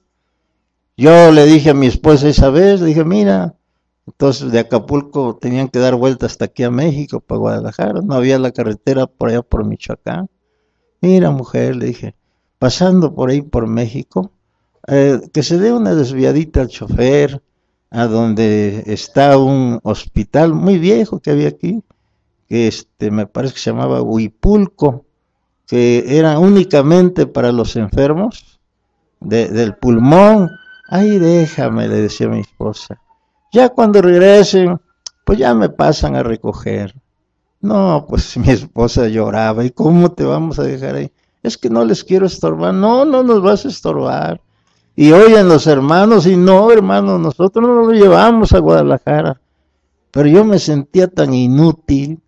Yo le dije a mi esposa esa vez, le dije, mira, entonces de Acapulco tenían que dar vuelta hasta aquí a México, para Guadalajara, no había la carretera por allá por Michoacán. Mira, mujer, le dije, pasando por ahí por México, eh, que se dé una desviadita al chofer, a donde está un hospital muy viejo que había aquí, que este, me parece que se llamaba Huipulco, que era únicamente para los enfermos del pulmón, Ay, déjame, le decía mi esposa. Ya cuando regresen, pues ya me pasan a recoger. No, pues mi esposa lloraba. ¿Y cómo te vamos a dejar ahí? Es que no les quiero estorbar. No, no nos vas a estorbar. Y oyen los hermanos, y no, hermano, nosotros no lo llevamos a Guadalajara. Pero yo me sentía tan inútil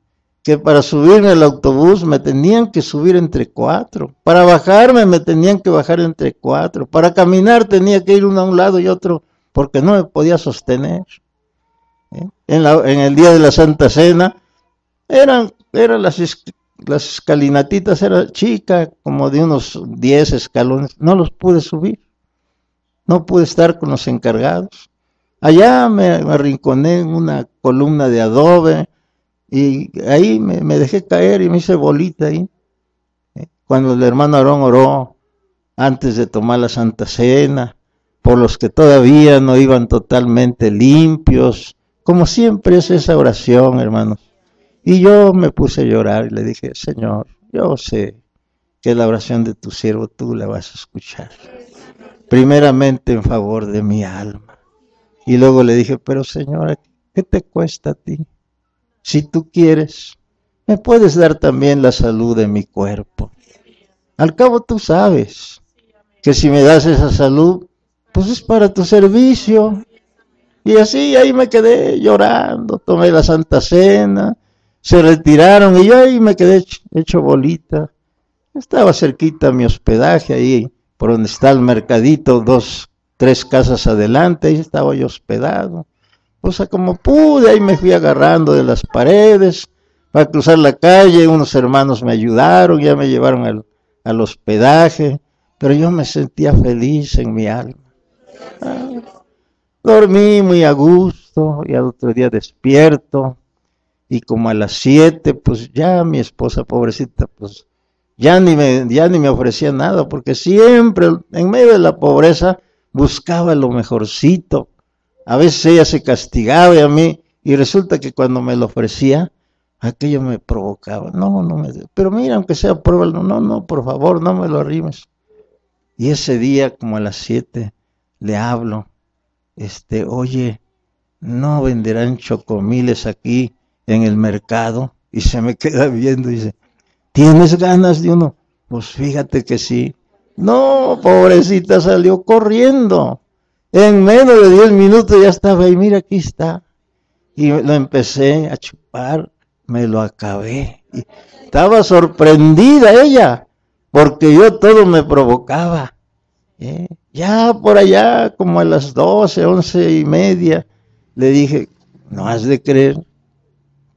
que para subirme al autobús me tenían que subir entre cuatro, para bajarme me tenían que bajar entre cuatro, para caminar tenía que ir uno a un lado y otro porque no me podía sostener. ¿eh? En, en, el día de la Santa Cena eran, eran las, escalinatitas, era chica, como de unos 10 escalones, no los pude subir, no pude estar con los encargados. Allá me arrinconé en una columna de adobe, y ahí me, dejé caer y me hice bolita ahí. ¿eh? Cuando el hermano Aarón oró antes de tomar la Santa Cena, por los que todavía no iban totalmente limpios, como siempre es esa oración, hermanos. Y yo me puse a llorar y le dije, Señor, yo sé que la oración de tu siervo tú la vas a escuchar. Primeramente en favor de mi alma. Y luego le dije, pero Señor, ¿qué te cuesta a ti? Si tú quieres, me puedes dar también la salud de mi cuerpo. Al cabo tú sabes que si me das esa salud, pues es para tu servicio. Y así ahí me quedé llorando, tomé la Santa Cena, se retiraron y yo ahí me quedé hecho, bolita. Estaba cerquita mi hospedaje ahí, por donde está el mercadito, dos, tres casas adelante, ahí estaba yo hospedado. O sea, como pude, ahí me fui agarrando de las paredes para cruzar la calle, unos hermanos me ayudaron, ya me llevaron al, al hospedaje, pero yo me sentía feliz en mi alma. Dormí muy a gusto y al otro día despierto y como a las siete, pues ya mi esposa pobrecita, pues ya ni me, ya ni me ofrecía nada, porque siempre en medio de la pobreza buscaba lo mejorcito. A veces ella se castigaba y a mí, y resulta que cuando me lo ofrecía, aquello me provocaba. No, no me, pero mira, aunque sea prueba, no, no, por favor, no me lo arrimes. Y ese día, como a las siete, le hablo, este, oye, no venderán chocomiles aquí en el mercado. Y se me queda viendo y dice, ¿tienes ganas de uno? Pues fíjate que sí. No, pobrecita, salió corriendo. En menos de diez minutos ya estaba ahí, mira, aquí está. Y lo empecé a chupar, me lo acabé. Y estaba sorprendida ella, porque yo todo me provocaba. ¿eh? Ya por allá, como a las doce, once y media, le dije, no has de creer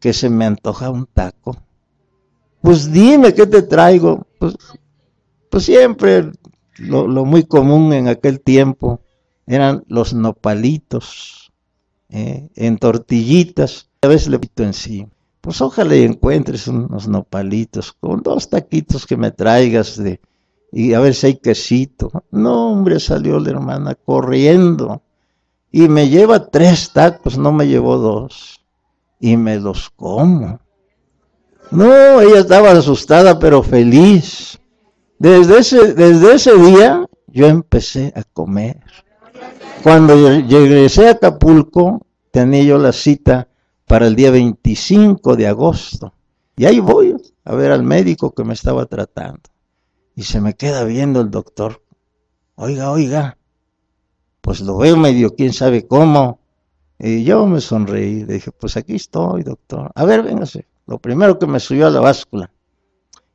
que se me antoja un taco. Pues dime qué te traigo. Pues, pues siempre lo, lo muy común en aquel tiempo eran los nopalitos ¿eh? en tortillitas. A veces le pito encima. Pues ojalá encuentres unos nopalitos con dos taquitos que me traigas de y a ver si hay quesito. No, hombre, salió la hermana corriendo y me lleva tres tacos, no me llevó dos y me los como. No, ella estaba asustada pero feliz. Desde ese, desde ese día yo empecé a comer. Cuando regresé a Acapulco, tenía yo la cita para el día 25 de agosto. Y ahí voy a ver al médico que me estaba tratando. Y se me queda viendo el doctor. Oiga, oiga. Pues lo veo medio, quién sabe cómo. Y yo me sonreí. Le dije, pues aquí estoy, doctor. A ver, véngase. Lo primero que me subió a la báscula.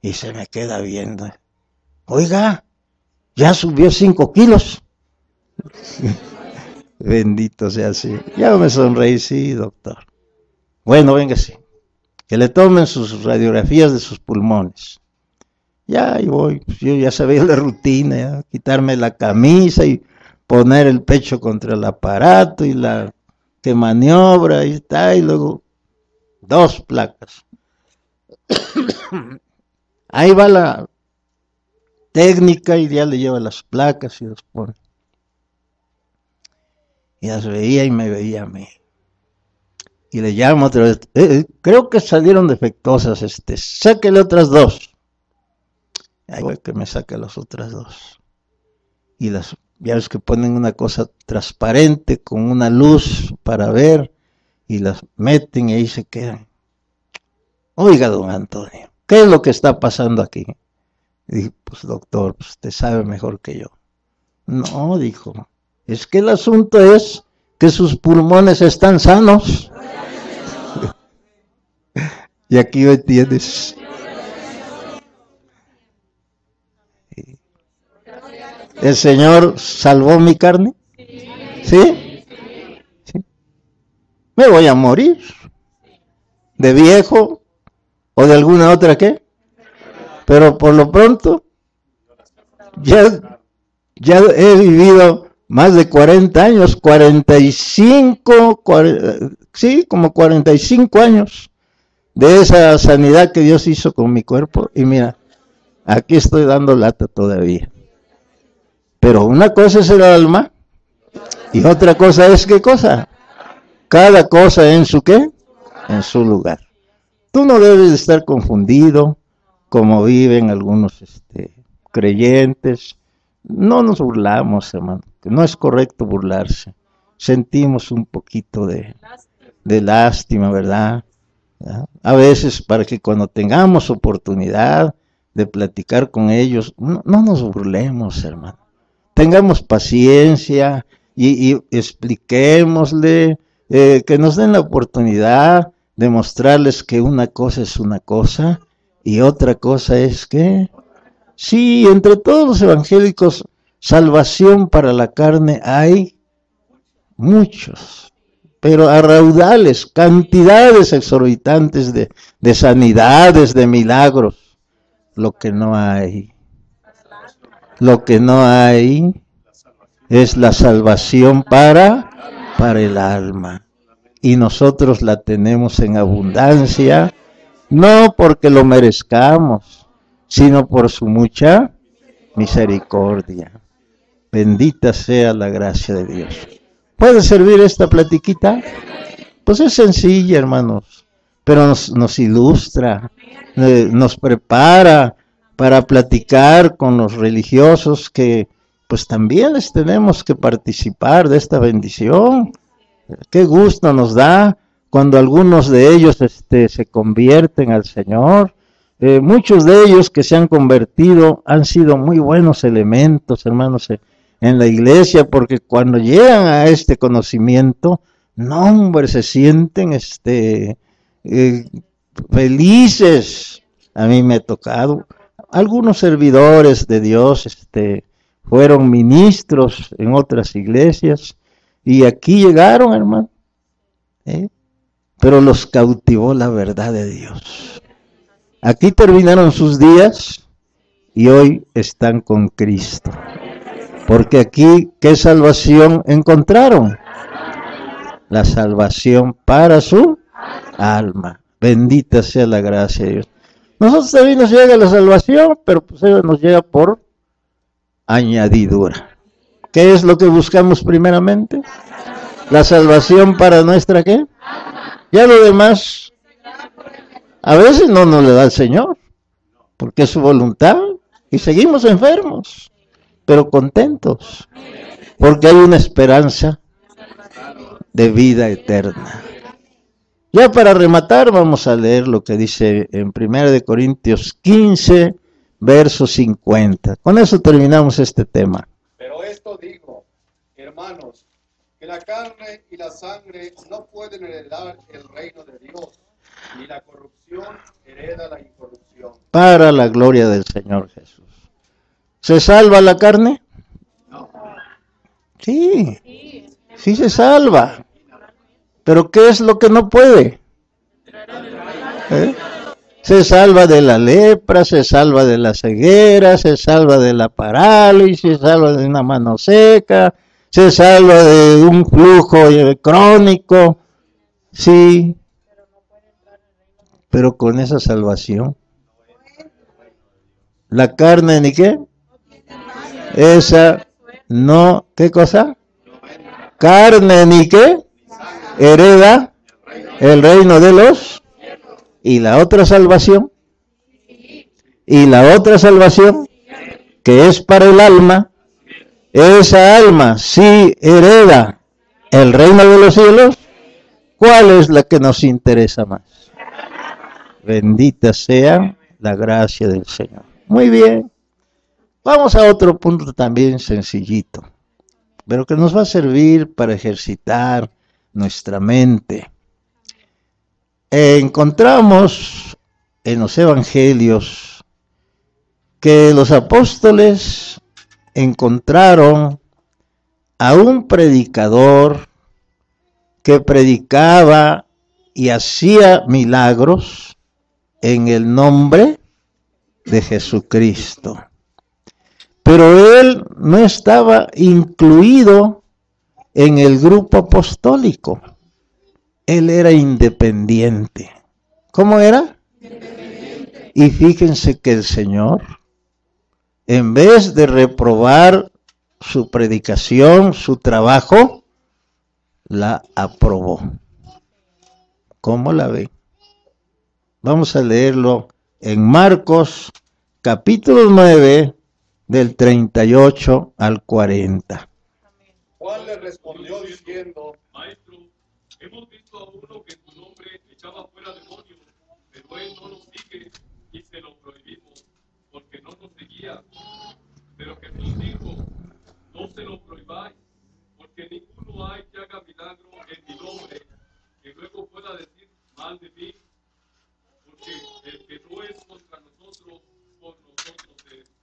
Y se me queda viendo. Oiga, ya subió cinco kilos. Bendito sea así. Ya me sonreí, sí, doctor. Bueno, véngase. Que le tomen sus radiografías de sus pulmones. Ya, ahí voy. Pues yo ya sabía la rutina, quitarme la camisa y poner el pecho contra el aparato y la que maniobra y está, y luego dos placas. Ahí va la técnica y ya le lleva las placas y los pone. Y las veía y me veía a mí. Y le llamo otra vez. Eh, eh, creo que salieron defectuosas, este. Sáquele otras dos. Ahí voy que me saque las otras dos. Y las, ya que ponen una cosa transparente con una luz para ver y las meten y ahí se quedan. Oiga, don Antonio, ¿qué es lo que está pasando aquí? dije, pues doctor, pues, usted sabe mejor que yo. No, dijo, es que el asunto es que sus pulmones están sanos. y aquí me tienes. ¿El Señor salvó mi carne? ¿Sí? ¿Sí? Me voy a morir. ¿De viejo? ¿O de alguna otra qué? Pero por lo pronto, ya, ya he vivido más de 40 años, 45, sí, como 45 años de esa sanidad que Dios hizo con mi cuerpo. Y mira, aquí estoy dando lata todavía. Pero una cosa es el alma y otra cosa es qué cosa. Cada cosa en su qué? En su lugar. Tú no debes estar confundido como viven algunos este, creyentes. No nos burlamos, hermano. No es correcto burlarse. Sentimos un poquito de, lástima, ¿verdad? A veces para que cuando tengamos oportunidad de platicar con ellos, no nos burlemos, hermano tengamos paciencia y, expliquémosle, eh, que nos den la oportunidad de mostrarles que una cosa es una cosa y otra cosa es que, sí, entre todos los evangélicos, salvación para la carne hay muchos, pero a raudales, cantidades exorbitantes de, de sanidades, de milagros. Lo que no hay, lo que no hay es la salvación para, para el alma. Y nosotros la tenemos en abundancia, no porque lo merezcamos, sino por su mucha misericordia. Bendita sea la gracia de Dios. ¿Puede servir esta platiquita? Pues es sencilla, hermanos, pero nos, ilustra, eh, nos prepara para platicar con los religiosos que pues también les tenemos que participar de esta bendición. Qué gusto nos da cuando algunos de ellos este, se convierten al Señor. Eh, muchos de ellos que se han convertido han sido muy buenos elementos, hermanos, eh, en la iglesia, porque cuando llegan a este conocimiento, no, hombre, se sienten este, eh, felices. A mí me ha tocado algunos servidores de Dios, este, fueron ministros en otras iglesias y aquí llegaron, hermano. ¿eh? Pero los cautivó la verdad de Dios. Aquí terminaron sus días y hoy están con Cristo. Porque aquí, ¿qué salvación encontraron? La salvación para su alma. Bendita sea la gracia de Dios. Nosotros también nos llega la salvación, pero pues nos llega por añadidura. ¿Qué es lo que buscamos primeramente? La salvación para nuestra qué? Ya lo demás, a veces no nos le da el Señor, porque es su voluntad, y seguimos enfermos, pero contentos, porque hay una esperanza de vida eterna. Ya para rematar, vamos a leer lo que dice en 1 de Corintios 15, verso 50. Con eso terminamos este tema. Pero esto digo, hermanos, que la carne y la sangre no pueden heredar el reino de Dios, ni la corrupción hereda la incorrupción. Para la gloria del Señor Jesús. ¿Se salva la carne? Sí, sí se salva. Pero ¿qué es lo que no puede? ¿Eh? Se salva de la lepra, se salva de la ceguera, se salva de la parálisis, se salva de una mano seca, se salva de un flujo crónico. Sí, pero con esa salvación. La carne ni qué? Esa no, ¿qué cosa? Carne ni qué? Hereda el reino de los ¿Y la otra salvación? ¿Y la otra salvación? Que es para el alma. Esa alma sí hereda el reino de los cielos. ¿Cuál es la que nos interesa más? Bendita sea la gracia del Señor. Muy bien. Vamos a otro punto también sencillito, pero que nos va a servir para ejercitar nuestra mente encontramos en los evangelios que los apóstoles encontraron a un predicador que predicaba y hacía milagros en el nombre de Jesucristo. Pero él no estaba incluido en el grupo apostólico él era independiente. ¿Cómo era? Independiente. Y fíjense que el Señor, en vez de reprobar su predicación, su trabajo, la aprobó. ¿Cómo la ve? Vamos a leerlo en Marcos capítulo 9 del 38 al 40. Juan le respondió diciendo, Hemos visto a uno que en tu nombre echaba fuera demonios, pero él no nos sigue y se lo prohibimos, porque no nos seguía. Pero Jesús dijo, no se lo prohibáis, porque ninguno hay que haga milagro en mi nombre, que luego pueda decir mal de mí, porque el que no es contra nosotros, por nosotros es.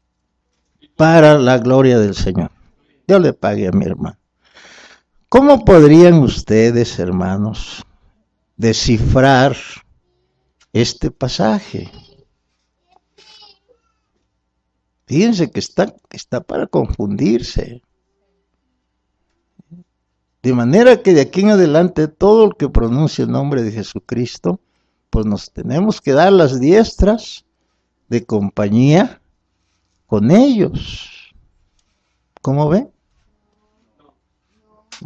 Para la gloria del Señor. Dios le pague a mi hermano. ¿Cómo podrían ustedes, hermanos, descifrar este pasaje? Fíjense que está, está para confundirse. De manera que de aquí en adelante todo el que pronuncie el nombre de Jesucristo, pues nos tenemos que dar las diestras de compañía con ellos. ¿Cómo ven?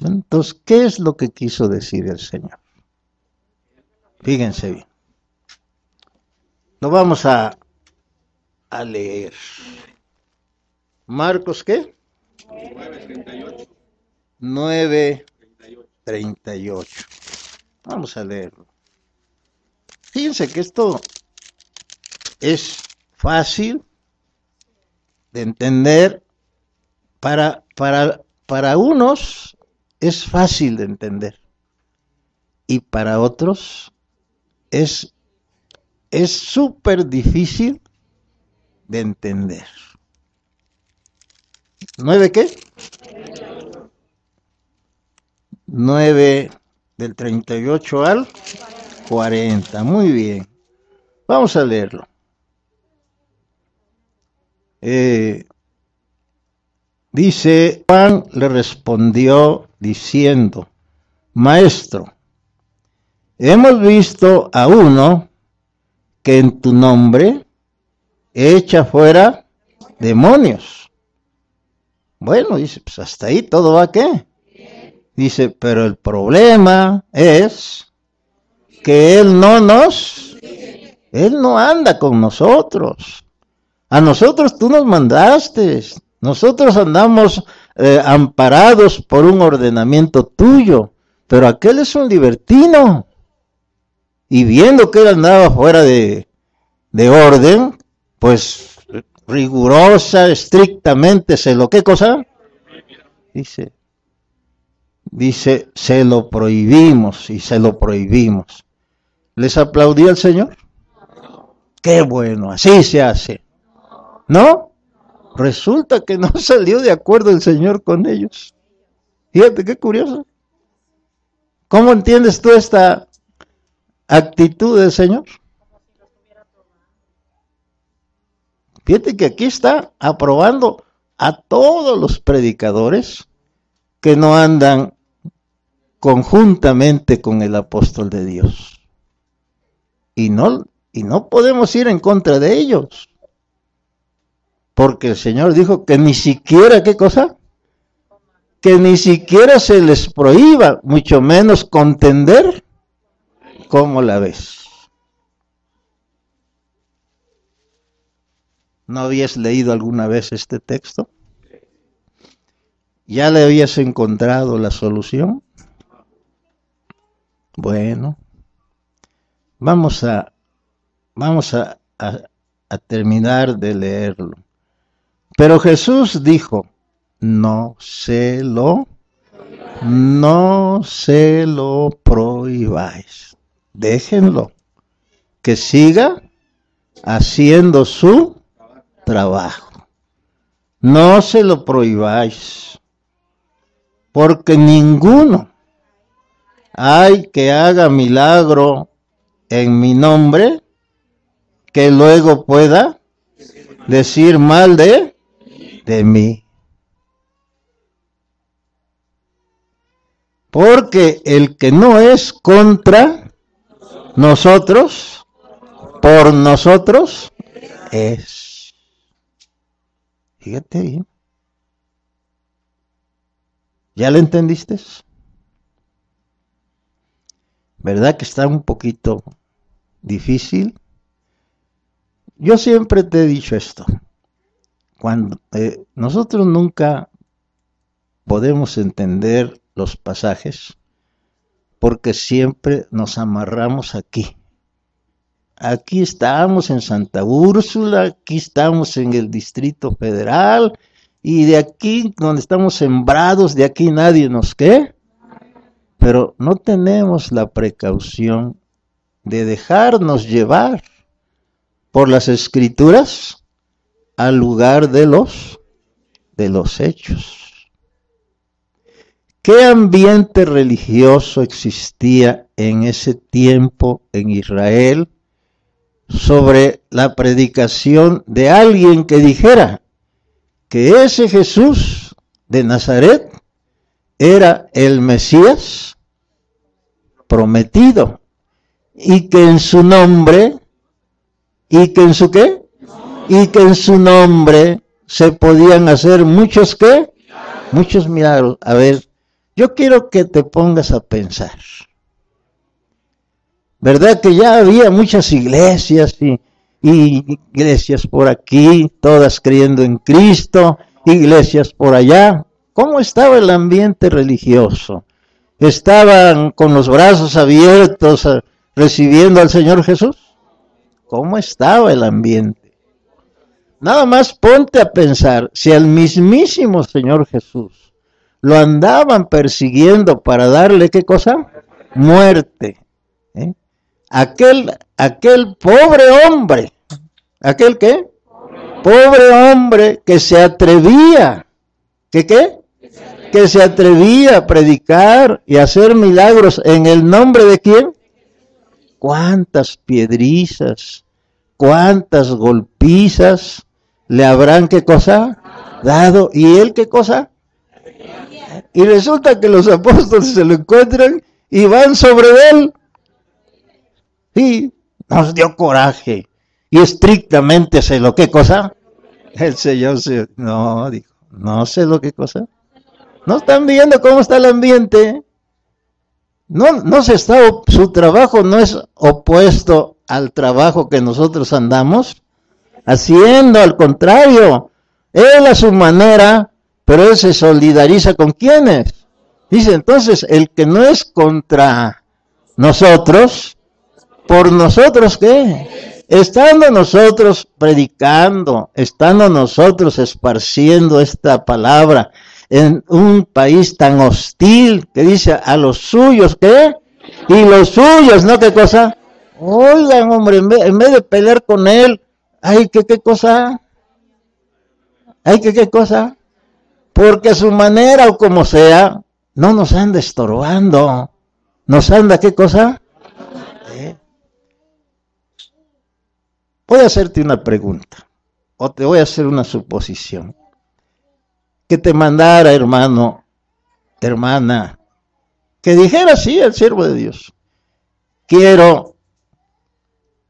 Entonces, ¿qué es lo que quiso decir el Señor? Fíjense bien. Lo vamos a, a leer. Marcos, ¿qué? 9.38. Vamos a leerlo. Fíjense que esto es fácil de entender. Para, para, para unos es fácil de entender y para otros es es súper difícil de entender. ¿Nueve qué? Nueve del 38 al 40. Muy bien. Vamos a leerlo. Eh, dice, Juan le respondió diciendo, Maestro, hemos visto a uno que en tu nombre echa fuera demonios. Bueno, dice, pues hasta ahí todo va qué. Dice, pero el problema es que Él no nos, Él no anda con nosotros. A nosotros tú nos mandaste, nosotros andamos eh, amparados por un ordenamiento tuyo, pero aquel es un libertino. Y viendo que él andaba fuera de, de orden, pues rigurosa, estrictamente, se lo, ¿qué cosa? Dice, dice, se lo prohibimos y se lo prohibimos. ¿Les aplaudió el Señor? Qué bueno, así se hace. ¿No? Resulta que no salió de acuerdo el Señor con ellos. Fíjate qué curioso. ¿Cómo entiendes tú esta actitud del Señor? Fíjate que aquí está aprobando a todos los predicadores que no andan conjuntamente con el apóstol de Dios. Y no, y no podemos ir en contra de ellos. Porque el Señor dijo que ni siquiera, ¿qué cosa? Que ni siquiera se les prohíba, mucho menos contender. ¿Cómo la ves? ¿No habías leído alguna vez este texto? ¿Ya le habías encontrado la solución? Bueno, vamos a, vamos a terminar de leerlo. Pero Jesús dijo, no se lo, no se lo prohibáis. Déjenlo, que siga haciendo su trabajo. No se lo prohibáis, porque ninguno hay que haga milagro en mi nombre que luego pueda decir mal de de mí. Porque el que no es contra nosotros, por nosotros, es. Fíjate bien. ¿Ya lo entendiste? ¿Verdad que está un poquito difícil? Yo siempre te he dicho esto cuando eh, nosotros nunca podemos entender los pasajes porque siempre nos amarramos aquí. Aquí estamos en Santa Úrsula, aquí estamos en el Distrito Federal y de aquí donde estamos sembrados, de aquí nadie nos qué. Pero no tenemos la precaución de dejarnos llevar por las escrituras al lugar de los de los hechos. ¿Qué ambiente religioso existía en ese tiempo en Israel sobre la predicación de alguien que dijera que ese Jesús de Nazaret era el Mesías prometido y que en su nombre y que en su qué y que en su nombre se podían hacer muchos qué muchos milagros. A ver yo quiero que te pongas a pensar. Verdad que ya había muchas iglesias y, iglesias por aquí todas creyendo en Cristo iglesias por allá cómo estaba el ambiente religioso estaban con los brazos abiertos eh, recibiendo al Señor Jesús? ¿Cómo estaba el ambiente? Nada más ponte a pensar, si al mismísimo Señor Jesús lo andaban persiguiendo para darle qué cosa? Muerte. ¿eh? Aquel, aquel pobre hombre, aquel qué? Pobre hombre que se atrevía, ¿qué qué? que se atrevía a predicar y hacer milagros en el nombre de quién? ¿Cuántas piedrizas, cuántas golpizas le habrán qué cosa dado? ¿Y él qué cosa? Y resulta que los apóstoles se lo encuentran y van sobre él. Y nos dio coraje. Y estrictamente se lo qué cosa. El Señor se, no, dijo, no sé lo que cosa. ¿No están viendo cómo está el ambiente? No, no se está, su trabajo no es opuesto al trabajo que nosotros andamos haciendo, al contrario, él a su manera, pero él se solidariza con quienes. Dice entonces, el que no es contra nosotros, por nosotros qué? Estando nosotros predicando, estando nosotros esparciendo esta palabra, en un país tan hostil que dice a los suyos, ¿qué? Y los suyos, ¿no? ¿Qué cosa? Oigan, hombre, en vez, de pelear con él, ay, ¿qué, qué cosa? Ay, ¿qué, qué cosa? Porque su manera o como sea, no nos anda estorbando. Nos anda, ¿qué cosa? ¿Eh? Voy a hacerte una pregunta o te voy a hacer una suposición que te mandara, hermano, hermana, que dijera sí el siervo de Dios. Quiero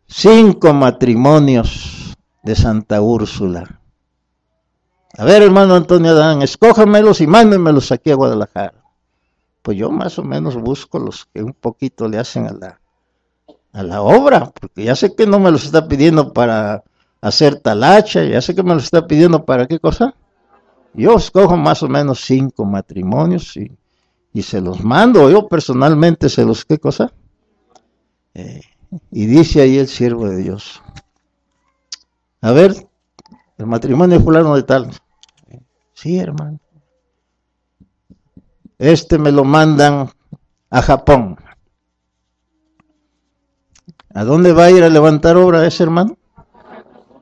cinco matrimonios de Santa Úrsula. A ver, hermano Antonio Adán, escójamelos y mándenmelos aquí a Guadalajara. Pues yo más o menos busco los que un poquito le hacen a la, a la obra, porque ya sé que no me los está pidiendo para hacer talacha, ya sé que me los está pidiendo para qué cosa yo escojo más o menos cinco matrimonios y, se los mando. Yo personalmente se los, ¿qué cosa? Eh, y dice ahí el siervo de Dios. A ver, el matrimonio fulano de tal. Sí, hermano. Este me lo mandan a Japón. ¿A dónde va a ir a levantar obra ese hermano?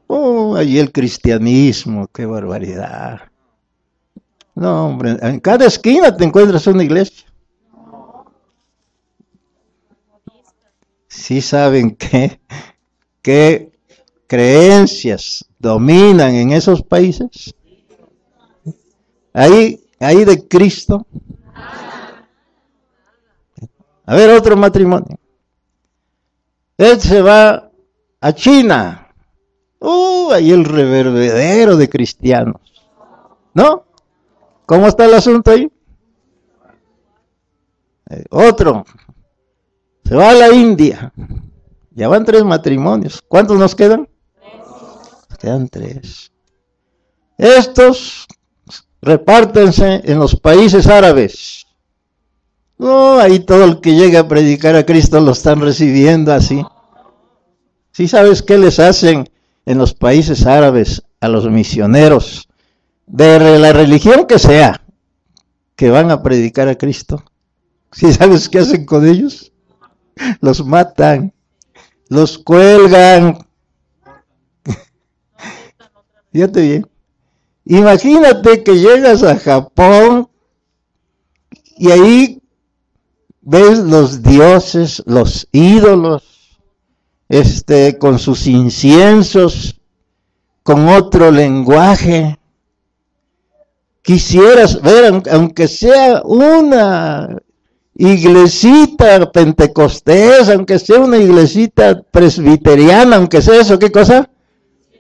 Oh, ahí el cristianismo, qué barbaridad. No, hombre, en cada esquina te encuentras una iglesia. Sí saben qué, qué creencias dominan en esos países. Ahí, ahí de Cristo. A ver, otro matrimonio. Él se va a China. Uh, ahí el reverbedero de cristianos. ¿No? ¿Cómo está el asunto ahí? Eh, otro. Se va a la India. Ya van tres matrimonios. ¿Cuántos nos quedan? Tres. Estos repártense en los países árabes. No, ahí todo el que llega a predicar a Cristo lo están recibiendo así. ¿Sí sabes qué les hacen en los países árabes a los misioneros? de la religión que sea, que van a predicar a Cristo. ¿Sí sabes qué hacen con ellos? Los matan, los cuelgan. Fíjate bien. Imagínate que llegas a Japón Y ahí ves los dioses, los ídolos, este, con sus inciensos, con otro lenguaje. Quisieras ver, aunque sea una iglesita pentecostés, aunque sea una iglesita presbiteriana, aunque sea eso, ¿qué cosa?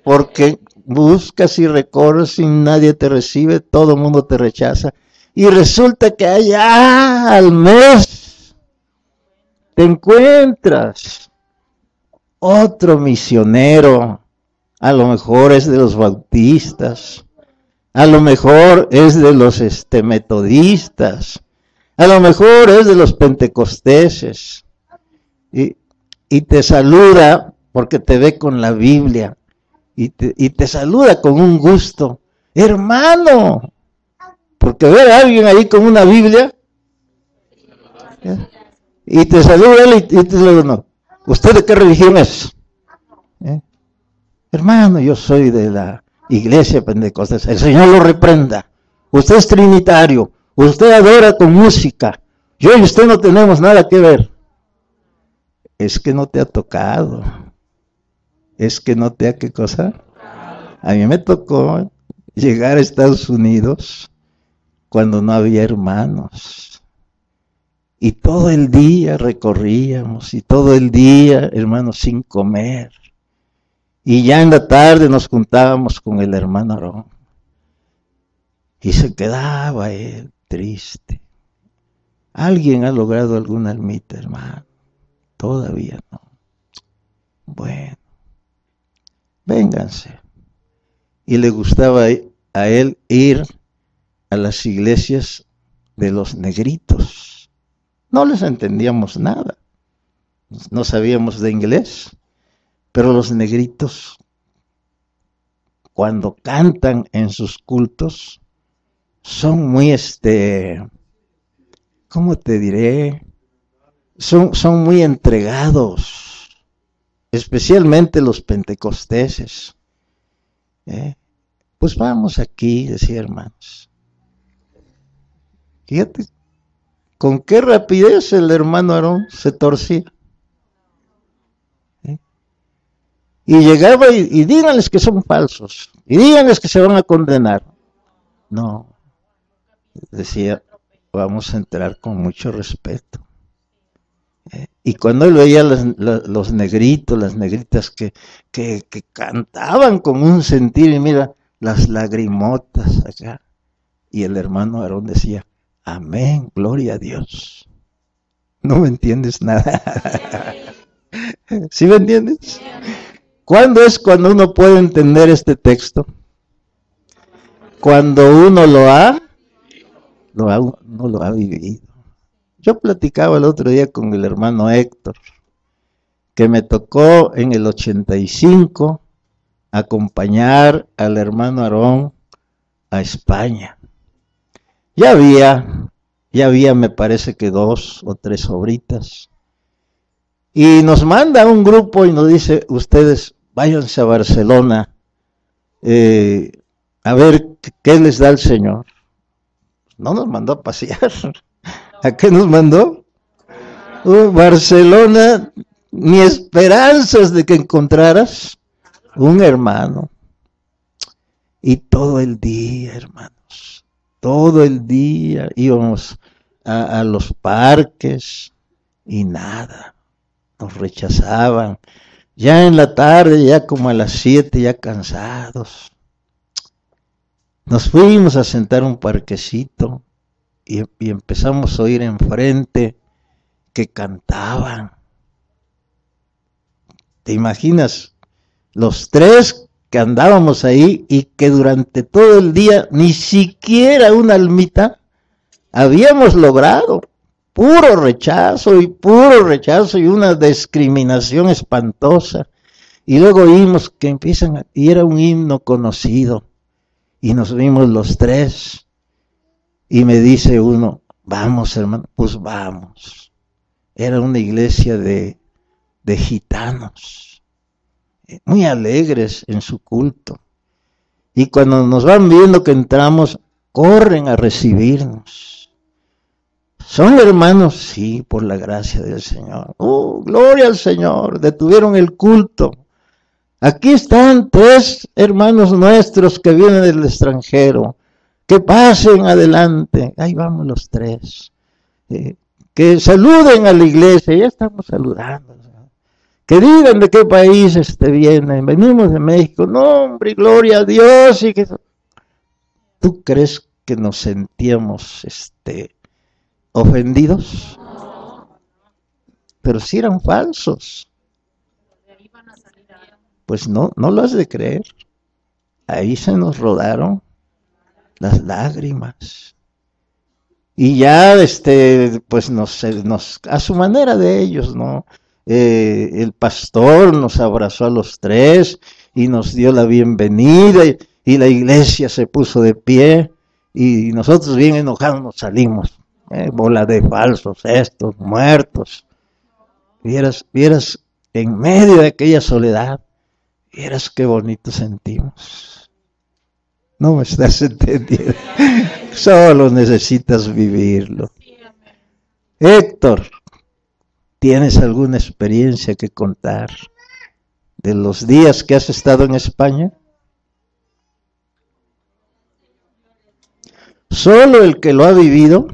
Porque buscas y recorres y nadie te recibe, todo el mundo te rechaza. Y resulta que allá al mes te encuentras otro misionero, a lo mejor es de los bautistas, a lo mejor es de los este, metodistas, a lo mejor es de los pentecosteses, y te saluda porque te ve con la Biblia, y te, saluda con un gusto. Hermano, porque ver a alguien ahí con una Biblia ¿eh? y te saluda y, te dice, no, ¿usted de qué religión es? ¿Eh? Hermano, yo soy de la iglesia pentecostés. El Señor lo reprenda. Usted es trinitario. Usted adora con música. Yo y usted no tenemos nada que ver. Es que no te ha tocado es que no te ha qué cosa. A mí me tocó llegar a Estados Unidos cuando no había hermanos. Y todo el día recorríamos y todo el día, hermanos, sin comer. Y ya en la tarde nos juntábamos con el hermano Aarón. Y se quedaba él triste. ¿Alguien ha logrado alguna almita, hermano? Todavía no. Bueno vénganse. Y le gustaba a él ir a las iglesias de los negritos. No les entendíamos nada. No sabíamos de inglés. Pero los negritos, cuando cantan en sus cultos, son muy, este, ¿cómo te diré? Son, son muy entregados especialmente los pentecosteses. ¿eh? Pues vamos aquí, decía hermanos. Fíjate, con qué rapidez el hermano Aarón se torcía. ¿eh? Y llegaba y, y díganles que son falsos, y díganles que se van a condenar. No, decía, vamos a entrar con mucho respeto. Y cuando él veía los, negritos, las negritas que, que, cantaban con un sentir, y mira, las lagrimotas acá. Y el hermano Aarón decía, amén, gloria a Dios. No me entiendes nada. ¿Sí me entiendes? ¿Cuándo es cuando uno puede entender este texto? Cuando uno lo ha, lo ha, no lo ha vivido. Yo platicaba el otro día con el hermano Héctor, que me tocó en el 85 acompañar al hermano Aarón a España. Ya había, ya había, me parece que dos o tres sobritas. Y nos manda un grupo y nos dice, ustedes váyanse a Barcelona eh, a ver qué les da el Señor. No nos mandó a pasear, ¿A qué nos mandó? Uh, Barcelona, ni esperanzas de que encontraras un hermano. Y todo el día, hermanos, todo el día íbamos a, a los parques y nada, nos rechazaban. Ya en la tarde, ya como a las siete, ya cansados. Nos fuimos a sentar un parquecito y, empezamos a oír enfrente que cantaban. ¿Te imaginas? Los tres que andábamos ahí y que durante todo el día ni siquiera una almita habíamos logrado. Puro rechazo y puro rechazo y una discriminación espantosa. Y luego oímos que empiezan, y era un himno conocido. Y nos vimos los tres y me dice uno, vamos hermano, pues vamos. Era una iglesia de, de gitanos, eh, muy alegres en su culto. Y cuando nos van viendo que entramos, corren a recibirnos. ¿Son hermanos? Sí, por la gracia del Señor. Oh, gloria al Señor. Detuvieron el culto. Aquí están tres hermanos nuestros que vienen del extranjero. Que pasen adelante. Ahí vamos los tres. Eh, que saluden a la iglesia. Ya estamos saludando. Que digan de qué país este vienen. Venimos de México. No, hombre, gloria a Dios. Y que... ¿Tú crees que nos sentíamos este, ofendidos? Pero si eran falsos. Pues no, no lo has de creer. Ahí se nos rodaron las lágrimas. Y ya, este, pues nos, a su manera de ellos, ¿no? Eh, el pastor nos abrazó a los tres y nos dio la bienvenida y, y la iglesia se puso de pie y nosotros bien enojados nos salimos. Eh, bola de falsos, estos, muertos. Vieras, vieras, en medio de aquella soledad, vieras qué bonito sentimos. No me estás entendiendo. Solo necesitas vivirlo. Héctor, ¿tienes alguna experiencia que contar de los días que has estado en España? Solo el que lo ha vivido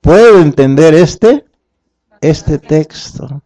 puede entender este, este texto.